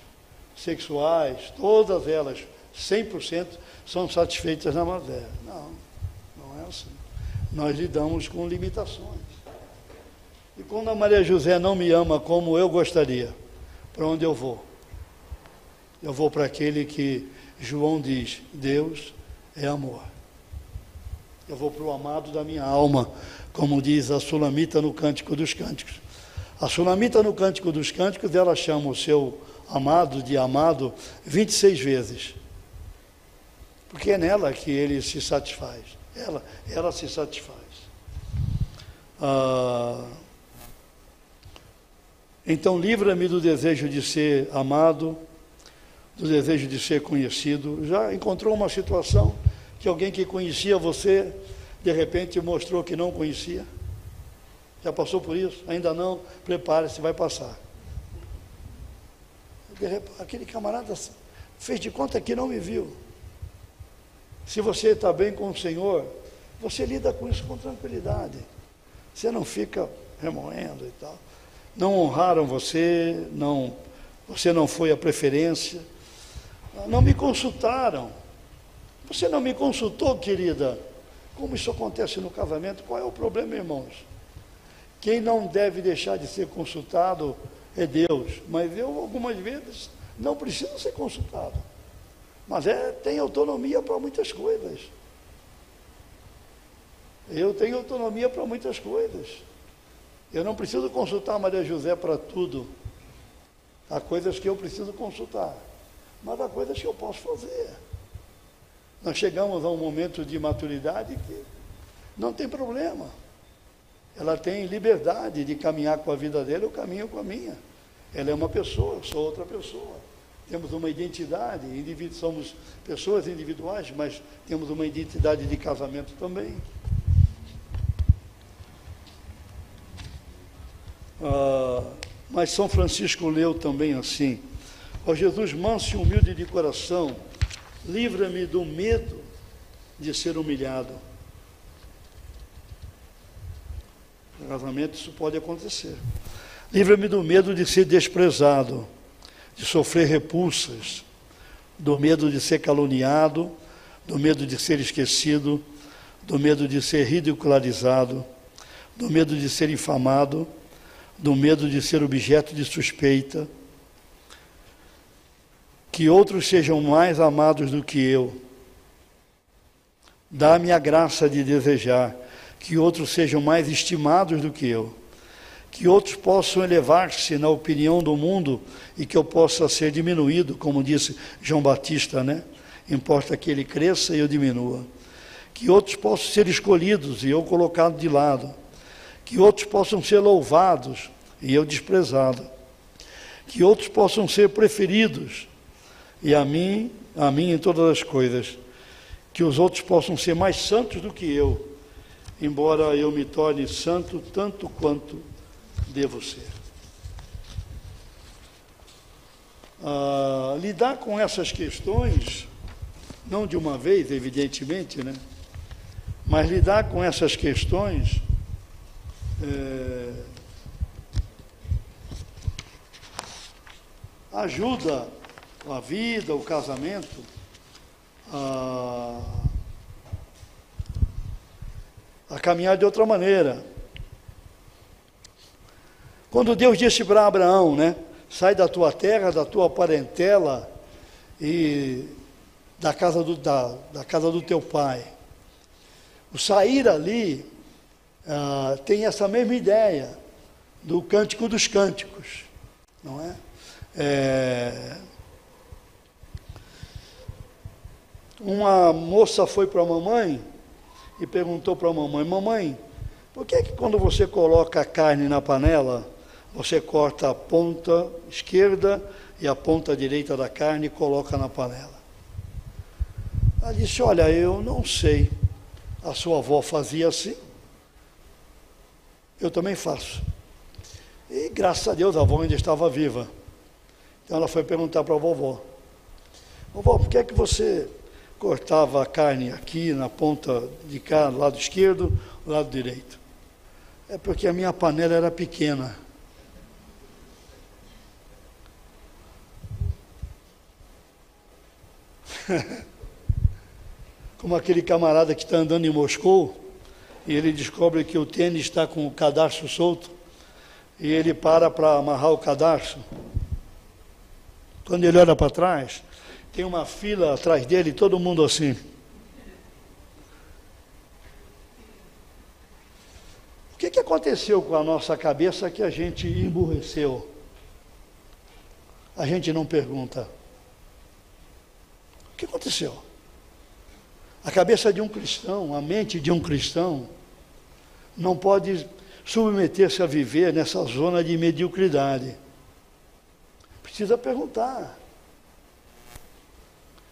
sexuais, todas elas, 100% são satisfeitas na matéria. Não, não é assim. Nós lidamos com limitações. E quando a Maria José não me ama como eu gostaria, para onde eu vou? Eu vou para aquele que João diz: Deus é amor. Eu vou para o amado da minha alma, como diz a Sulamita no Cântico dos Cânticos. A Sulamita no Cântico dos Cânticos, ela chama o seu amado de amado 26 vezes. Porque é nela que ele se satisfaz. Ela, ela se satisfaz. Ah, então, livra-me do desejo de ser amado, do desejo de ser conhecido. Já encontrou uma situação que alguém que conhecia você, de repente mostrou que não conhecia? Já passou por isso? Ainda não? Prepare-se, vai passar. Aquele camarada fez de conta que não me viu. Se você está bem com o Senhor, você lida com isso com tranquilidade. Você não fica remoendo e tal. Não honraram você, não, você não foi a preferência. Não me consultaram. Você não me consultou, querida? Como isso acontece no casamento? Qual é o problema, irmãos? Quem não deve deixar de ser consultado é Deus. Mas eu, algumas vezes, não preciso ser consultado. Mas é, tem autonomia para muitas coisas. Eu tenho autonomia para muitas coisas. Eu não preciso consultar Maria José para tudo. Há coisas que eu preciso consultar, mas há coisas que eu posso fazer. Nós chegamos a um momento de maturidade que não tem problema. Ela tem liberdade de caminhar com a vida dele, eu caminho com a minha. Ela é uma pessoa, eu sou outra pessoa. Temos uma identidade, somos pessoas individuais, mas temos uma identidade de casamento também. Ah, mas São Francisco leu também assim: Ó Jesus, manso e humilde de coração, livra-me do medo de ser humilhado. Casamento isso pode acontecer. Livra-me do medo de ser desprezado, de sofrer repulsas, do medo de ser caluniado, do medo de ser esquecido, do medo de ser ridicularizado, do medo de ser infamado, do medo de ser objeto de suspeita que outros sejam mais amados do que eu. Dá-me a graça de desejar que outros sejam mais estimados do que eu. Que outros possam elevar-se na opinião do mundo e que eu possa ser diminuído, como disse João Batista, né? Importa que ele cresça e eu diminua. Que outros possam ser escolhidos e eu colocado de lado. Que outros possam ser louvados e eu desprezado. Que outros possam ser preferidos e a mim, a mim em todas as coisas, que os outros possam ser mais santos do que eu, embora eu me torne santo tanto quanto devo ser. Ah, lidar com essas questões, não de uma vez, evidentemente, né? mas lidar com essas questões é, ajuda a vida, o casamento, a, a caminhar de outra maneira. Quando Deus disse para Abraão, né? Sai da tua terra, da tua parentela e da casa do, da, da casa do teu pai. O sair ali ah, tem essa mesma ideia do cântico dos cânticos, não é? é uma moça foi para a mamãe e perguntou para a mamãe: Mamãe, por que, que quando você coloca a carne na panela, você corta a ponta esquerda e a ponta direita da carne e coloca na panela? Ela disse: Olha, eu não sei. A sua avó fazia assim. Eu também faço. E graças a Deus a avó ainda estava viva. Então ela foi perguntar para a vovó: Vovó, por que é que você cortava a carne aqui na ponta de cá, lado esquerdo, lado direito. É porque a minha panela era pequena. Como aquele camarada que está andando em Moscou e ele descobre que o tênis está com o cadarço solto e ele para para amarrar o cadarço. Quando ele olha para trás, tem uma fila atrás dele, todo mundo assim. aconteceu com a nossa cabeça que a gente emburreceu? A gente não pergunta. O que aconteceu? A cabeça de um cristão, a mente de um cristão, não pode submeter-se a viver nessa zona de mediocridade. Precisa perguntar.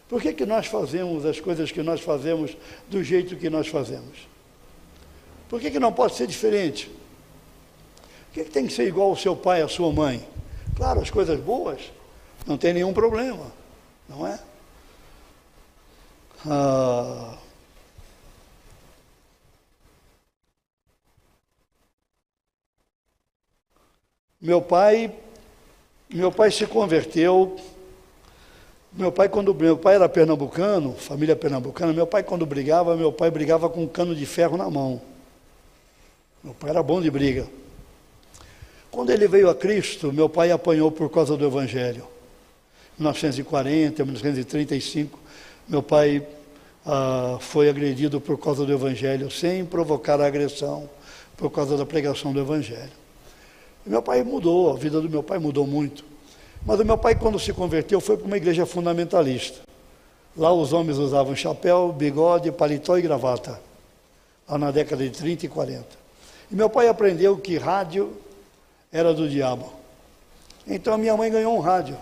Por que, que nós fazemos as coisas que nós fazemos do jeito que nós fazemos? Por que, que não pode ser diferente? Por que, que tem que ser igual ao seu pai, à sua mãe? Claro, as coisas boas, não tem nenhum problema, não é? Ah, meu pai, meu pai se converteu. Meu pai quando meu pai era pernambucano, família pernambucana, meu pai quando brigava, meu pai brigava com um cano de ferro na mão. Meu pai era bom de briga. Quando ele veio a Cristo, meu pai apanhou por causa do Evangelho. 1940, 1935, meu pai ah, foi agredido por causa do Evangelho, sem provocar agressão, por causa da pregação do Evangelho. E meu pai mudou, a vida do meu pai mudou muito. Mas o meu pai, quando se converteu, foi para uma igreja fundamentalista. Lá os homens usavam chapéu, bigode, paletó e gravata, lá na década de 30 e 40. E meu pai aprendeu que rádio era do diabo. Então a minha mãe ganhou um rádio.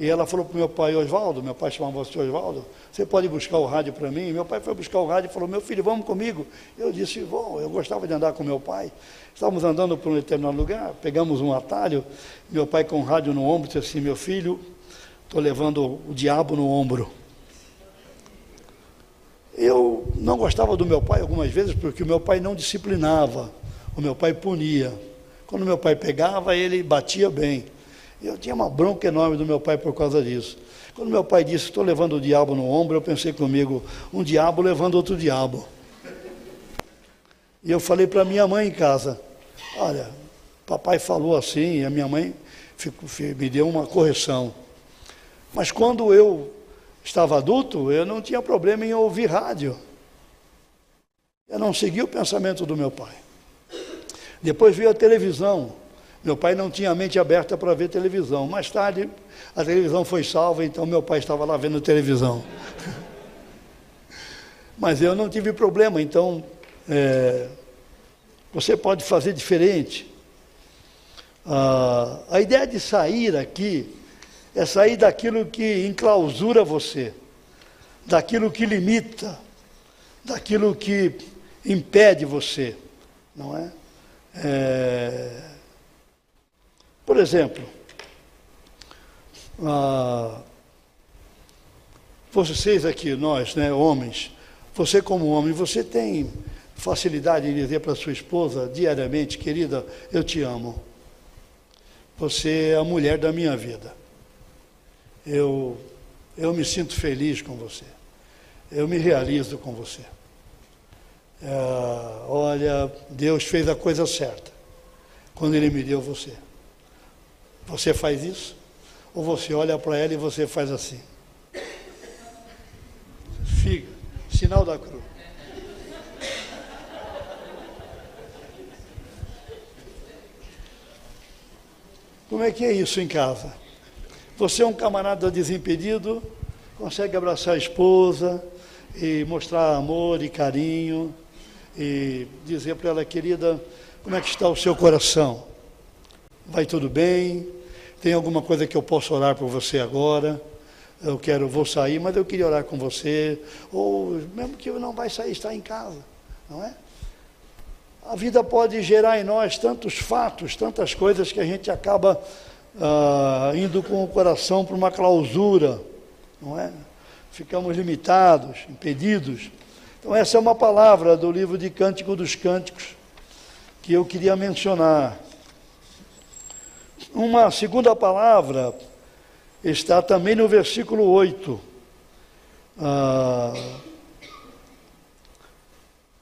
E ela falou para o meu pai, Oswaldo, meu pai chamava você Oswaldo, você pode buscar o rádio para mim? Meu pai foi buscar o rádio e falou, meu filho, vamos comigo. Eu disse, vou, eu gostava de andar com meu pai. Estávamos andando por um determinado lugar, pegamos um atalho, meu pai com o rádio no ombro disse assim, meu filho, estou levando o diabo no ombro. Eu não gostava do meu pai algumas vezes porque o meu pai não disciplinava, o meu pai punia. Quando meu pai pegava, ele batia bem. Eu tinha uma bronca enorme do meu pai por causa disso. Quando meu pai disse, estou levando o diabo no ombro, eu pensei comigo, um diabo levando outro diabo. E eu falei para minha mãe em casa, olha, papai falou assim, e a minha mãe me deu uma correção. Mas quando eu estava adulto, eu não tinha problema em ouvir rádio. Eu não seguia o pensamento do meu pai. Depois veio a televisão. Meu pai não tinha a mente aberta para ver televisão. Mais tarde, a televisão foi salva, então meu pai estava lá vendo televisão. Mas eu não tive problema, então é, você pode fazer diferente. Ah, a ideia de sair aqui é sair daquilo que enclausura você, daquilo que limita, daquilo que impede você, não é? é... Exemplo, ah, vocês aqui, nós, né, homens, você como homem, você tem facilidade em dizer para sua esposa diariamente, querida, eu te amo. Você é a mulher da minha vida eu, eu me sinto feliz com você. Eu me realizo com você. É, olha, Deus fez a coisa certa quando Ele me deu você. Você faz isso? Ou você olha para ela e você faz assim? Figa, sinal da cruz. Como é que é isso em casa? Você é um camarada desimpedido, consegue abraçar a esposa e mostrar amor e carinho e dizer para ela, querida, como é que está o seu coração? Vai tudo bem? Tem alguma coisa que eu possa orar por você agora? Eu quero, vou sair, mas eu queria orar com você. Ou mesmo que eu não vai sair, está em casa, não é? A vida pode gerar em nós tantos fatos, tantas coisas que a gente acaba ah, indo com o coração para uma clausura, não é? Ficamos limitados, impedidos. Então, essa é uma palavra do livro de Cântico dos Cânticos que eu queria mencionar. Uma segunda palavra está também no versículo 8. Ah,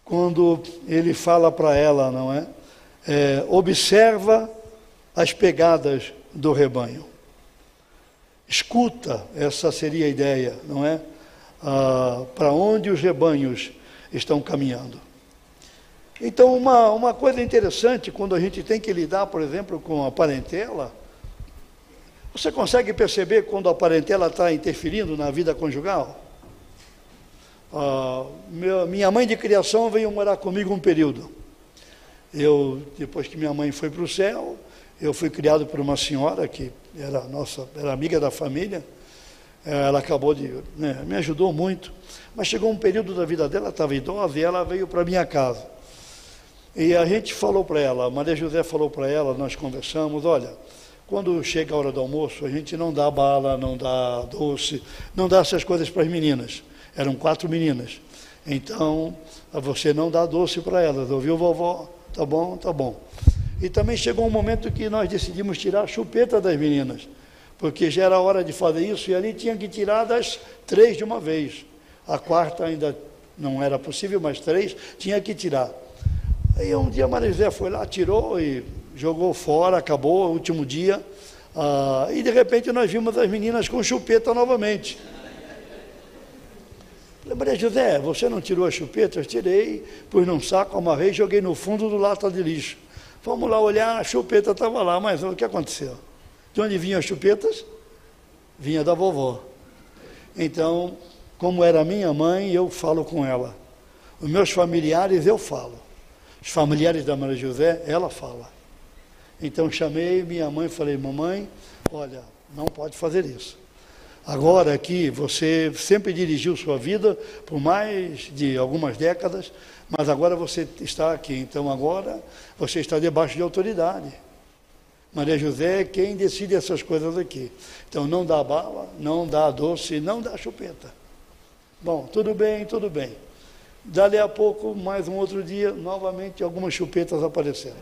quando ele fala para ela, não é? é? Observa as pegadas do rebanho. Escuta, essa seria a ideia, não é? Ah, Para onde os rebanhos estão caminhando. Então, uma, uma coisa interessante, quando a gente tem que lidar, por exemplo, com a parentela, você consegue perceber quando a parentela está interferindo na vida conjugal? Ah, meu, minha mãe de criação veio morar comigo um período. Eu, depois que minha mãe foi para o céu, eu fui criado por uma senhora que era nossa, era amiga da família. Ela acabou de, né, me ajudou muito. Mas chegou um período da vida dela, estava idosa, e ela veio para minha casa. E a gente falou para ela, Maria José falou para ela, nós conversamos, olha, quando chega a hora do almoço, a gente não dá bala, não dá doce, não dá essas coisas para as meninas. Eram quatro meninas. Então, você não dá doce para elas, ouviu, vovó? Tá bom, tá bom. E também chegou um momento que nós decidimos tirar a chupeta das meninas, porque já era hora de fazer isso e ali tinha que tirar das três de uma vez. A quarta ainda não era possível, mas três tinha que tirar. Aí um dia Maria foi lá, tirou e jogou fora, acabou último dia. Ah, e de repente nós vimos as meninas com chupeta novamente. Maria José, você não tirou a chupeta? Eu tirei, pus num saco, amarrei joguei no fundo do lata de lixo. Vamos lá olhar, a chupeta estava lá, mas o que aconteceu? De onde vinham as chupetas? Vinha da vovó. Então, como era minha mãe, eu falo com ela. Os meus familiares, eu falo. Os familiares da Maria José, ela fala. Então chamei minha mãe e falei, mamãe, olha, não pode fazer isso. Agora aqui, você sempre dirigiu sua vida por mais de algumas décadas, mas agora você está aqui. Então agora você está debaixo de autoridade. Maria José é quem decide essas coisas aqui. Então não dá bala, não dá doce, não dá chupeta. Bom, tudo bem, tudo bem. Dali a pouco, mais um outro dia, novamente algumas chupetas apareceram.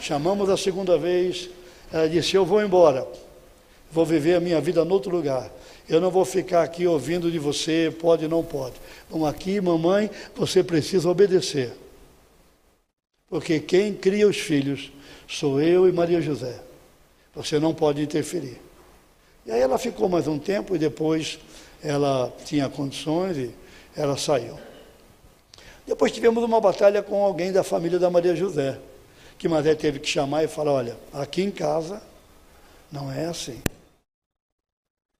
Chamamos a segunda vez, ela disse: Eu vou embora, vou viver a minha vida em outro lugar. Eu não vou ficar aqui ouvindo de você, pode não pode. Bom, aqui, mamãe, você precisa obedecer. Porque quem cria os filhos sou eu e Maria José. Você não pode interferir. E aí ela ficou mais um tempo e depois ela tinha condições e ela saiu. Depois tivemos uma batalha com alguém da família da Maria José, que Mazé teve que chamar e falar: olha, aqui em casa não é assim.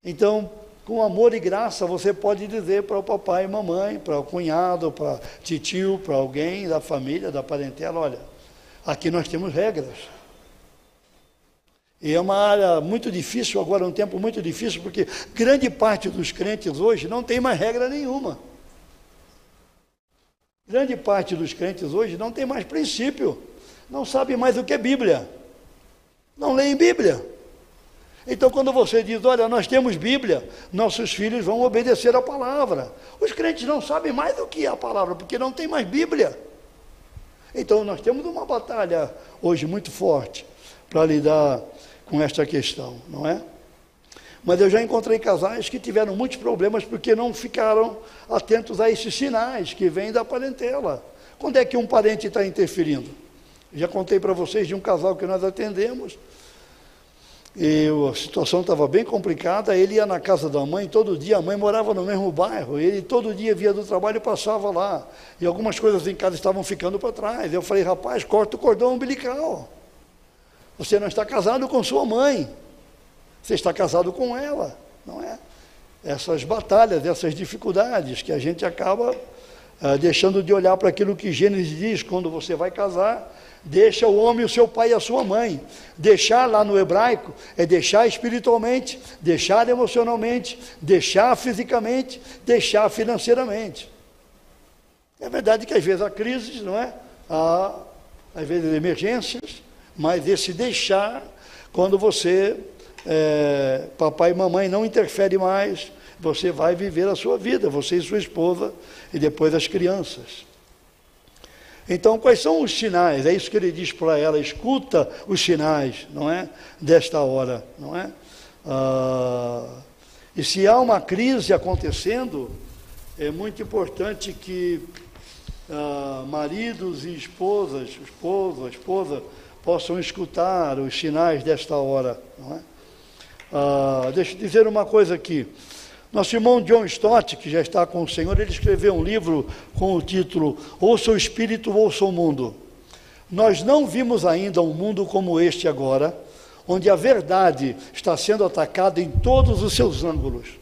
Então, com amor e graça, você pode dizer para o papai e mamãe, para o cunhado, para tio, para alguém da família, da parentela: olha, aqui nós temos regras. E é uma área muito difícil, agora um tempo muito difícil, porque grande parte dos crentes hoje não tem mais regra nenhuma. Grande parte dos crentes hoje não tem mais princípio, não sabe mais o que é Bíblia, não leem Bíblia. Então, quando você diz, olha, nós temos Bíblia, nossos filhos vão obedecer a palavra. Os crentes não sabem mais o que é a palavra, porque não tem mais Bíblia. Então, nós temos uma batalha hoje muito forte para lidar com esta questão, não é? Mas eu já encontrei casais que tiveram muitos problemas porque não ficaram atentos a esses sinais que vêm da parentela. Quando é que um parente está interferindo? Já contei para vocês de um casal que nós atendemos. E a situação estava bem complicada. Ele ia na casa da mãe todo dia. A mãe morava no mesmo bairro. Ele todo dia via do trabalho e passava lá. E algumas coisas em casa estavam ficando para trás. Eu falei, rapaz, corta o cordão umbilical. Você não está casado com sua mãe. Você está casado com ela, não é? Essas batalhas, essas dificuldades que a gente acaba ah, deixando de olhar para aquilo que Gênesis diz, quando você vai casar, deixa o homem, o seu pai e a sua mãe. Deixar lá no hebraico é deixar espiritualmente, deixar emocionalmente, deixar fisicamente, deixar financeiramente. É verdade que às vezes há crises, não é? Há, às vezes emergências, mas esse deixar, quando você é, papai e mamãe não interfere mais, você vai viver a sua vida, você e sua esposa, e depois as crianças. Então, quais são os sinais? É isso que ele diz para ela: escuta os sinais, não é? Desta hora, não é? Ah, e se há uma crise acontecendo, é muito importante que ah, maridos e esposas, esposa, esposa, possam escutar os sinais desta hora, não é? Ah, deixa eu dizer uma coisa aqui. Nosso irmão John Stott, que já está com o Senhor, ele escreveu um livro com o título Ouça o Espírito, Ouça o Mundo. Nós não vimos ainda um mundo como este agora, onde a verdade está sendo atacada em todos os seus ângulos.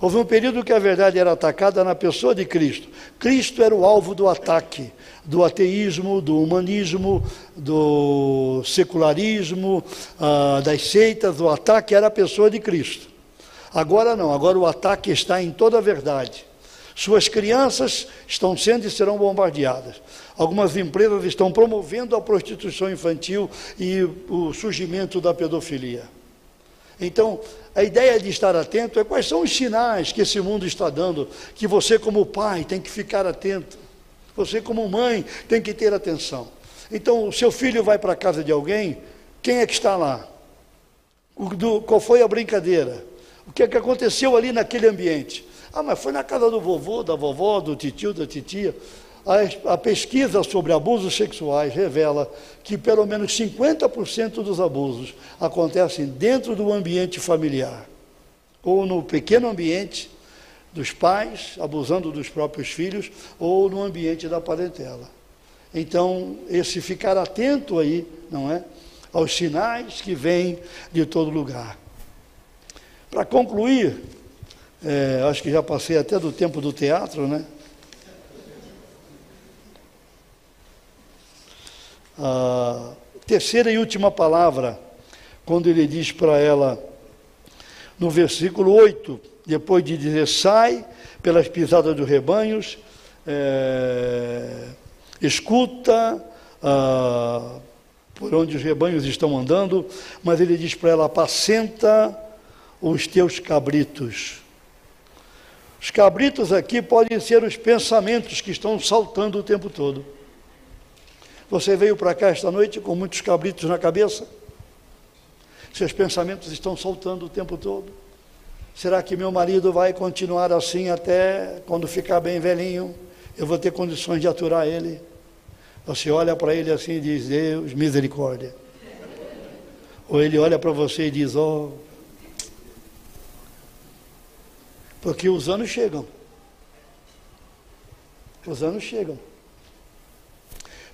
Houve um período que a verdade era atacada na pessoa de Cristo. Cristo era o alvo do ataque, do ateísmo, do humanismo, do secularismo, ah, das seitas. O ataque era a pessoa de Cristo. Agora não, agora o ataque está em toda a verdade. Suas crianças estão sendo e serão bombardeadas. Algumas empresas estão promovendo a prostituição infantil e o surgimento da pedofilia. Então, a ideia de estar atento é quais são os sinais que esse mundo está dando, que você, como pai, tem que ficar atento. Você, como mãe, tem que ter atenção. Então, o seu filho vai para a casa de alguém, quem é que está lá? Do, qual foi a brincadeira? O que é que aconteceu ali naquele ambiente? Ah, mas foi na casa do vovô, da vovó, do titio, da titia. A, pesquisa sobre abusos sexuais revela que pelo menos 50% dos abusos acontecem dentro do ambiente familiar, ou no pequeno ambiente dos pais, abusando dos próprios filhos, ou no ambiente da parentela. Então, esse ficar atento aí, não é? Aos sinais que vêm de todo lugar. Para concluir, é, acho que já passei até do tempo do teatro, né? A terceira e última palavra, quando ele diz para ela, no versículo 8, depois de dizer: sai pelas pisadas dos rebanhos, é, escuta ah, por onde os rebanhos estão andando, mas ele diz para ela: apacenta os teus cabritos. Os cabritos aqui podem ser os pensamentos que estão saltando o tempo todo. Você veio para cá esta noite com muitos cabritos na cabeça? Seus pensamentos estão saltando o tempo todo. Será que meu marido vai continuar assim até quando ficar bem velhinho? Eu vou ter condições de aturar ele? Você olha para ele assim e diz: Deus, misericórdia. Ou ele olha para você e diz: Oh, Porque os anos chegam. Os anos chegam.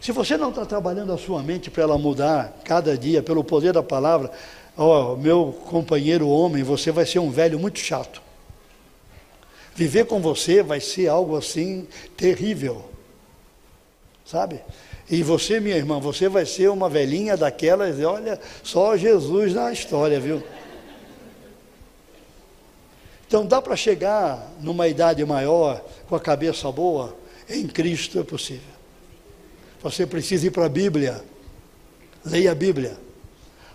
Se você não está trabalhando a sua mente para ela mudar cada dia pelo poder da palavra, ó, meu companheiro homem, você vai ser um velho muito chato. Viver com você vai ser algo assim terrível. Sabe? E você, minha irmã, você vai ser uma velhinha daquelas, olha, só Jesus na história, viu? Então dá para chegar numa idade maior, com a cabeça boa, em Cristo é possível. Você precisa ir para a Bíblia, leia a Bíblia.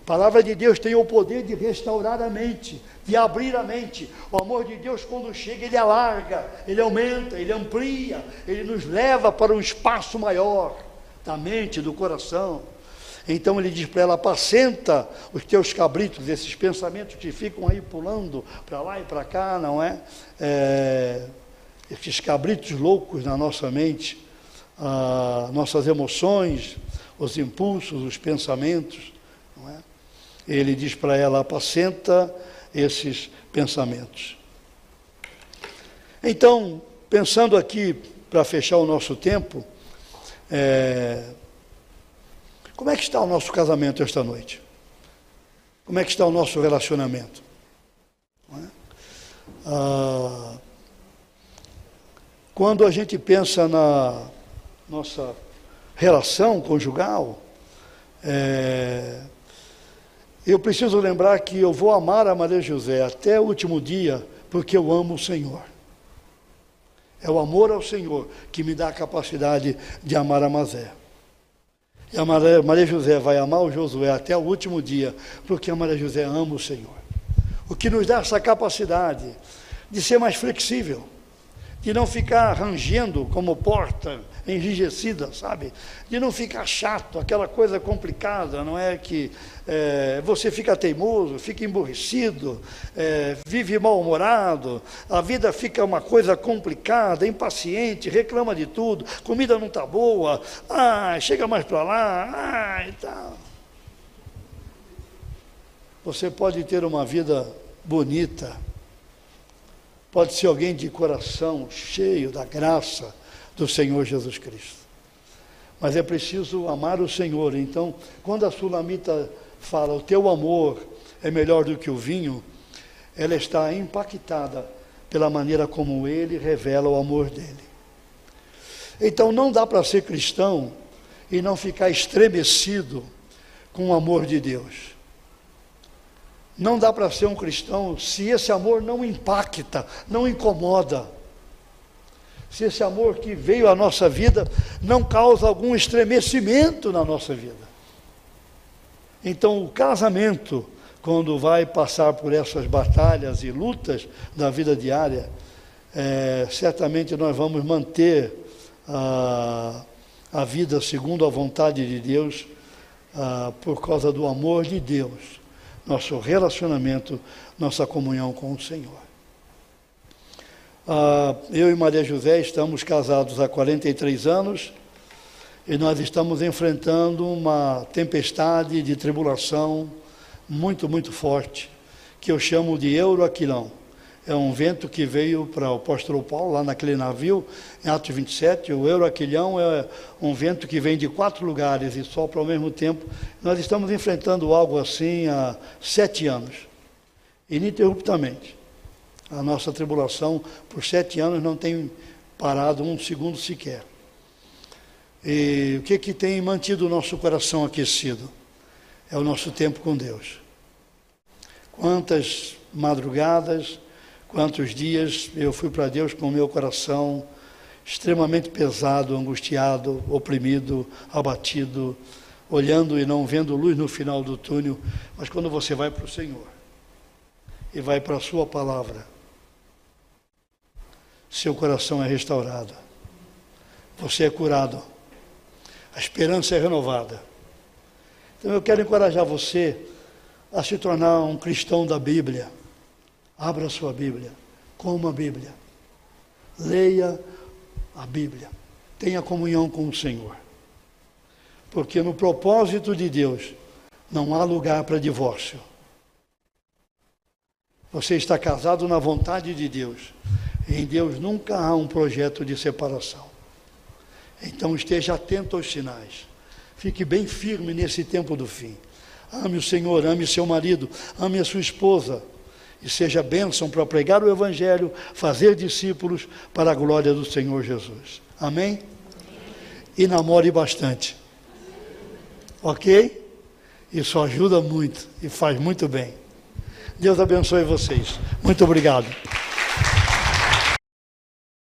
A palavra de Deus tem o poder de restaurar a mente, de abrir a mente. O amor de Deus, quando chega, ele alarga, ele aumenta, ele amplia, ele nos leva para um espaço maior da mente, do coração. Então ele diz para ela: apacenta os teus cabritos, esses pensamentos que ficam aí pulando para lá e para cá, não é? é? Esses cabritos loucos na nossa mente, ah, nossas emoções, os impulsos, os pensamentos, é? Ele diz para ela: apacenta esses pensamentos. Então, pensando aqui, para fechar o nosso tempo, é, como é que está o nosso casamento esta noite? Como é que está o nosso relacionamento? É? Ah, quando a gente pensa na nossa relação conjugal, é, eu preciso lembrar que eu vou amar a Maria José até o último dia, porque eu amo o Senhor. É o amor ao Senhor que me dá a capacidade de amar a Mazé. E a Maria, Maria José vai amar o Josué até o último dia, porque a Maria José ama o Senhor. O que nos dá essa capacidade de ser mais flexível, de não ficar rangendo como porta enrijecida, sabe? De não ficar chato, aquela coisa complicada, não é que é, você fica teimoso, fica emborrecido, é, vive mal-humorado, a vida fica uma coisa complicada, impaciente, reclama de tudo, comida não está boa, ah, chega mais para lá, ah, e tal. Você pode ter uma vida bonita, pode ser alguém de coração cheio da graça do Senhor Jesus Cristo. Mas é preciso amar o Senhor. Então, quando a sulamita fala, o teu amor é melhor do que o vinho, ela está impactada pela maneira como ele revela o amor dele. Então, não dá para ser cristão e não ficar estremecido com o amor de Deus. Não dá para ser um cristão se esse amor não impacta, não incomoda. Se esse amor que veio à nossa vida não causa algum estremecimento na nossa vida. Então, o casamento, quando vai passar por essas batalhas e lutas da vida diária, é, certamente nós vamos manter a, a vida segundo a vontade de Deus, a, por causa do amor de Deus nosso relacionamento, nossa comunhão com o Senhor. Ah, eu e Maria José estamos casados há 43 anos e nós estamos enfrentando uma tempestade de tribulação muito, muito forte, que eu chamo de Euroaquilão. É um vento que veio para o apóstolo Paulo, lá naquele navio, em Atos 27. O Euroaquilhão é um vento que vem de quatro lugares e sopra ao mesmo tempo. Nós estamos enfrentando algo assim há sete anos, ininterruptamente. A nossa tribulação, por sete anos, não tem parado um segundo sequer. E o que, que tem mantido o nosso coração aquecido? É o nosso tempo com Deus. Quantas madrugadas, Quantos dias eu fui para Deus com o meu coração extremamente pesado, angustiado, oprimido, abatido, olhando e não vendo luz no final do túnel. Mas quando você vai para o Senhor e vai para a Sua palavra, seu coração é restaurado, você é curado, a esperança é renovada. Então eu quero encorajar você a se tornar um cristão da Bíblia Abra sua Bíblia, coma a Bíblia, leia a Bíblia, tenha comunhão com o Senhor. Porque no propósito de Deus não há lugar para divórcio. Você está casado na vontade de Deus. Em Deus nunca há um projeto de separação. Então esteja atento aos sinais. Fique bem firme nesse tempo do fim. Ame o Senhor, ame seu marido, ame a sua esposa e seja bênção para pregar o Evangelho, fazer discípulos para a glória do Senhor Jesus. Amém? E namore bastante. Ok? Isso ajuda muito e faz muito bem. Deus abençoe vocês. Muito obrigado.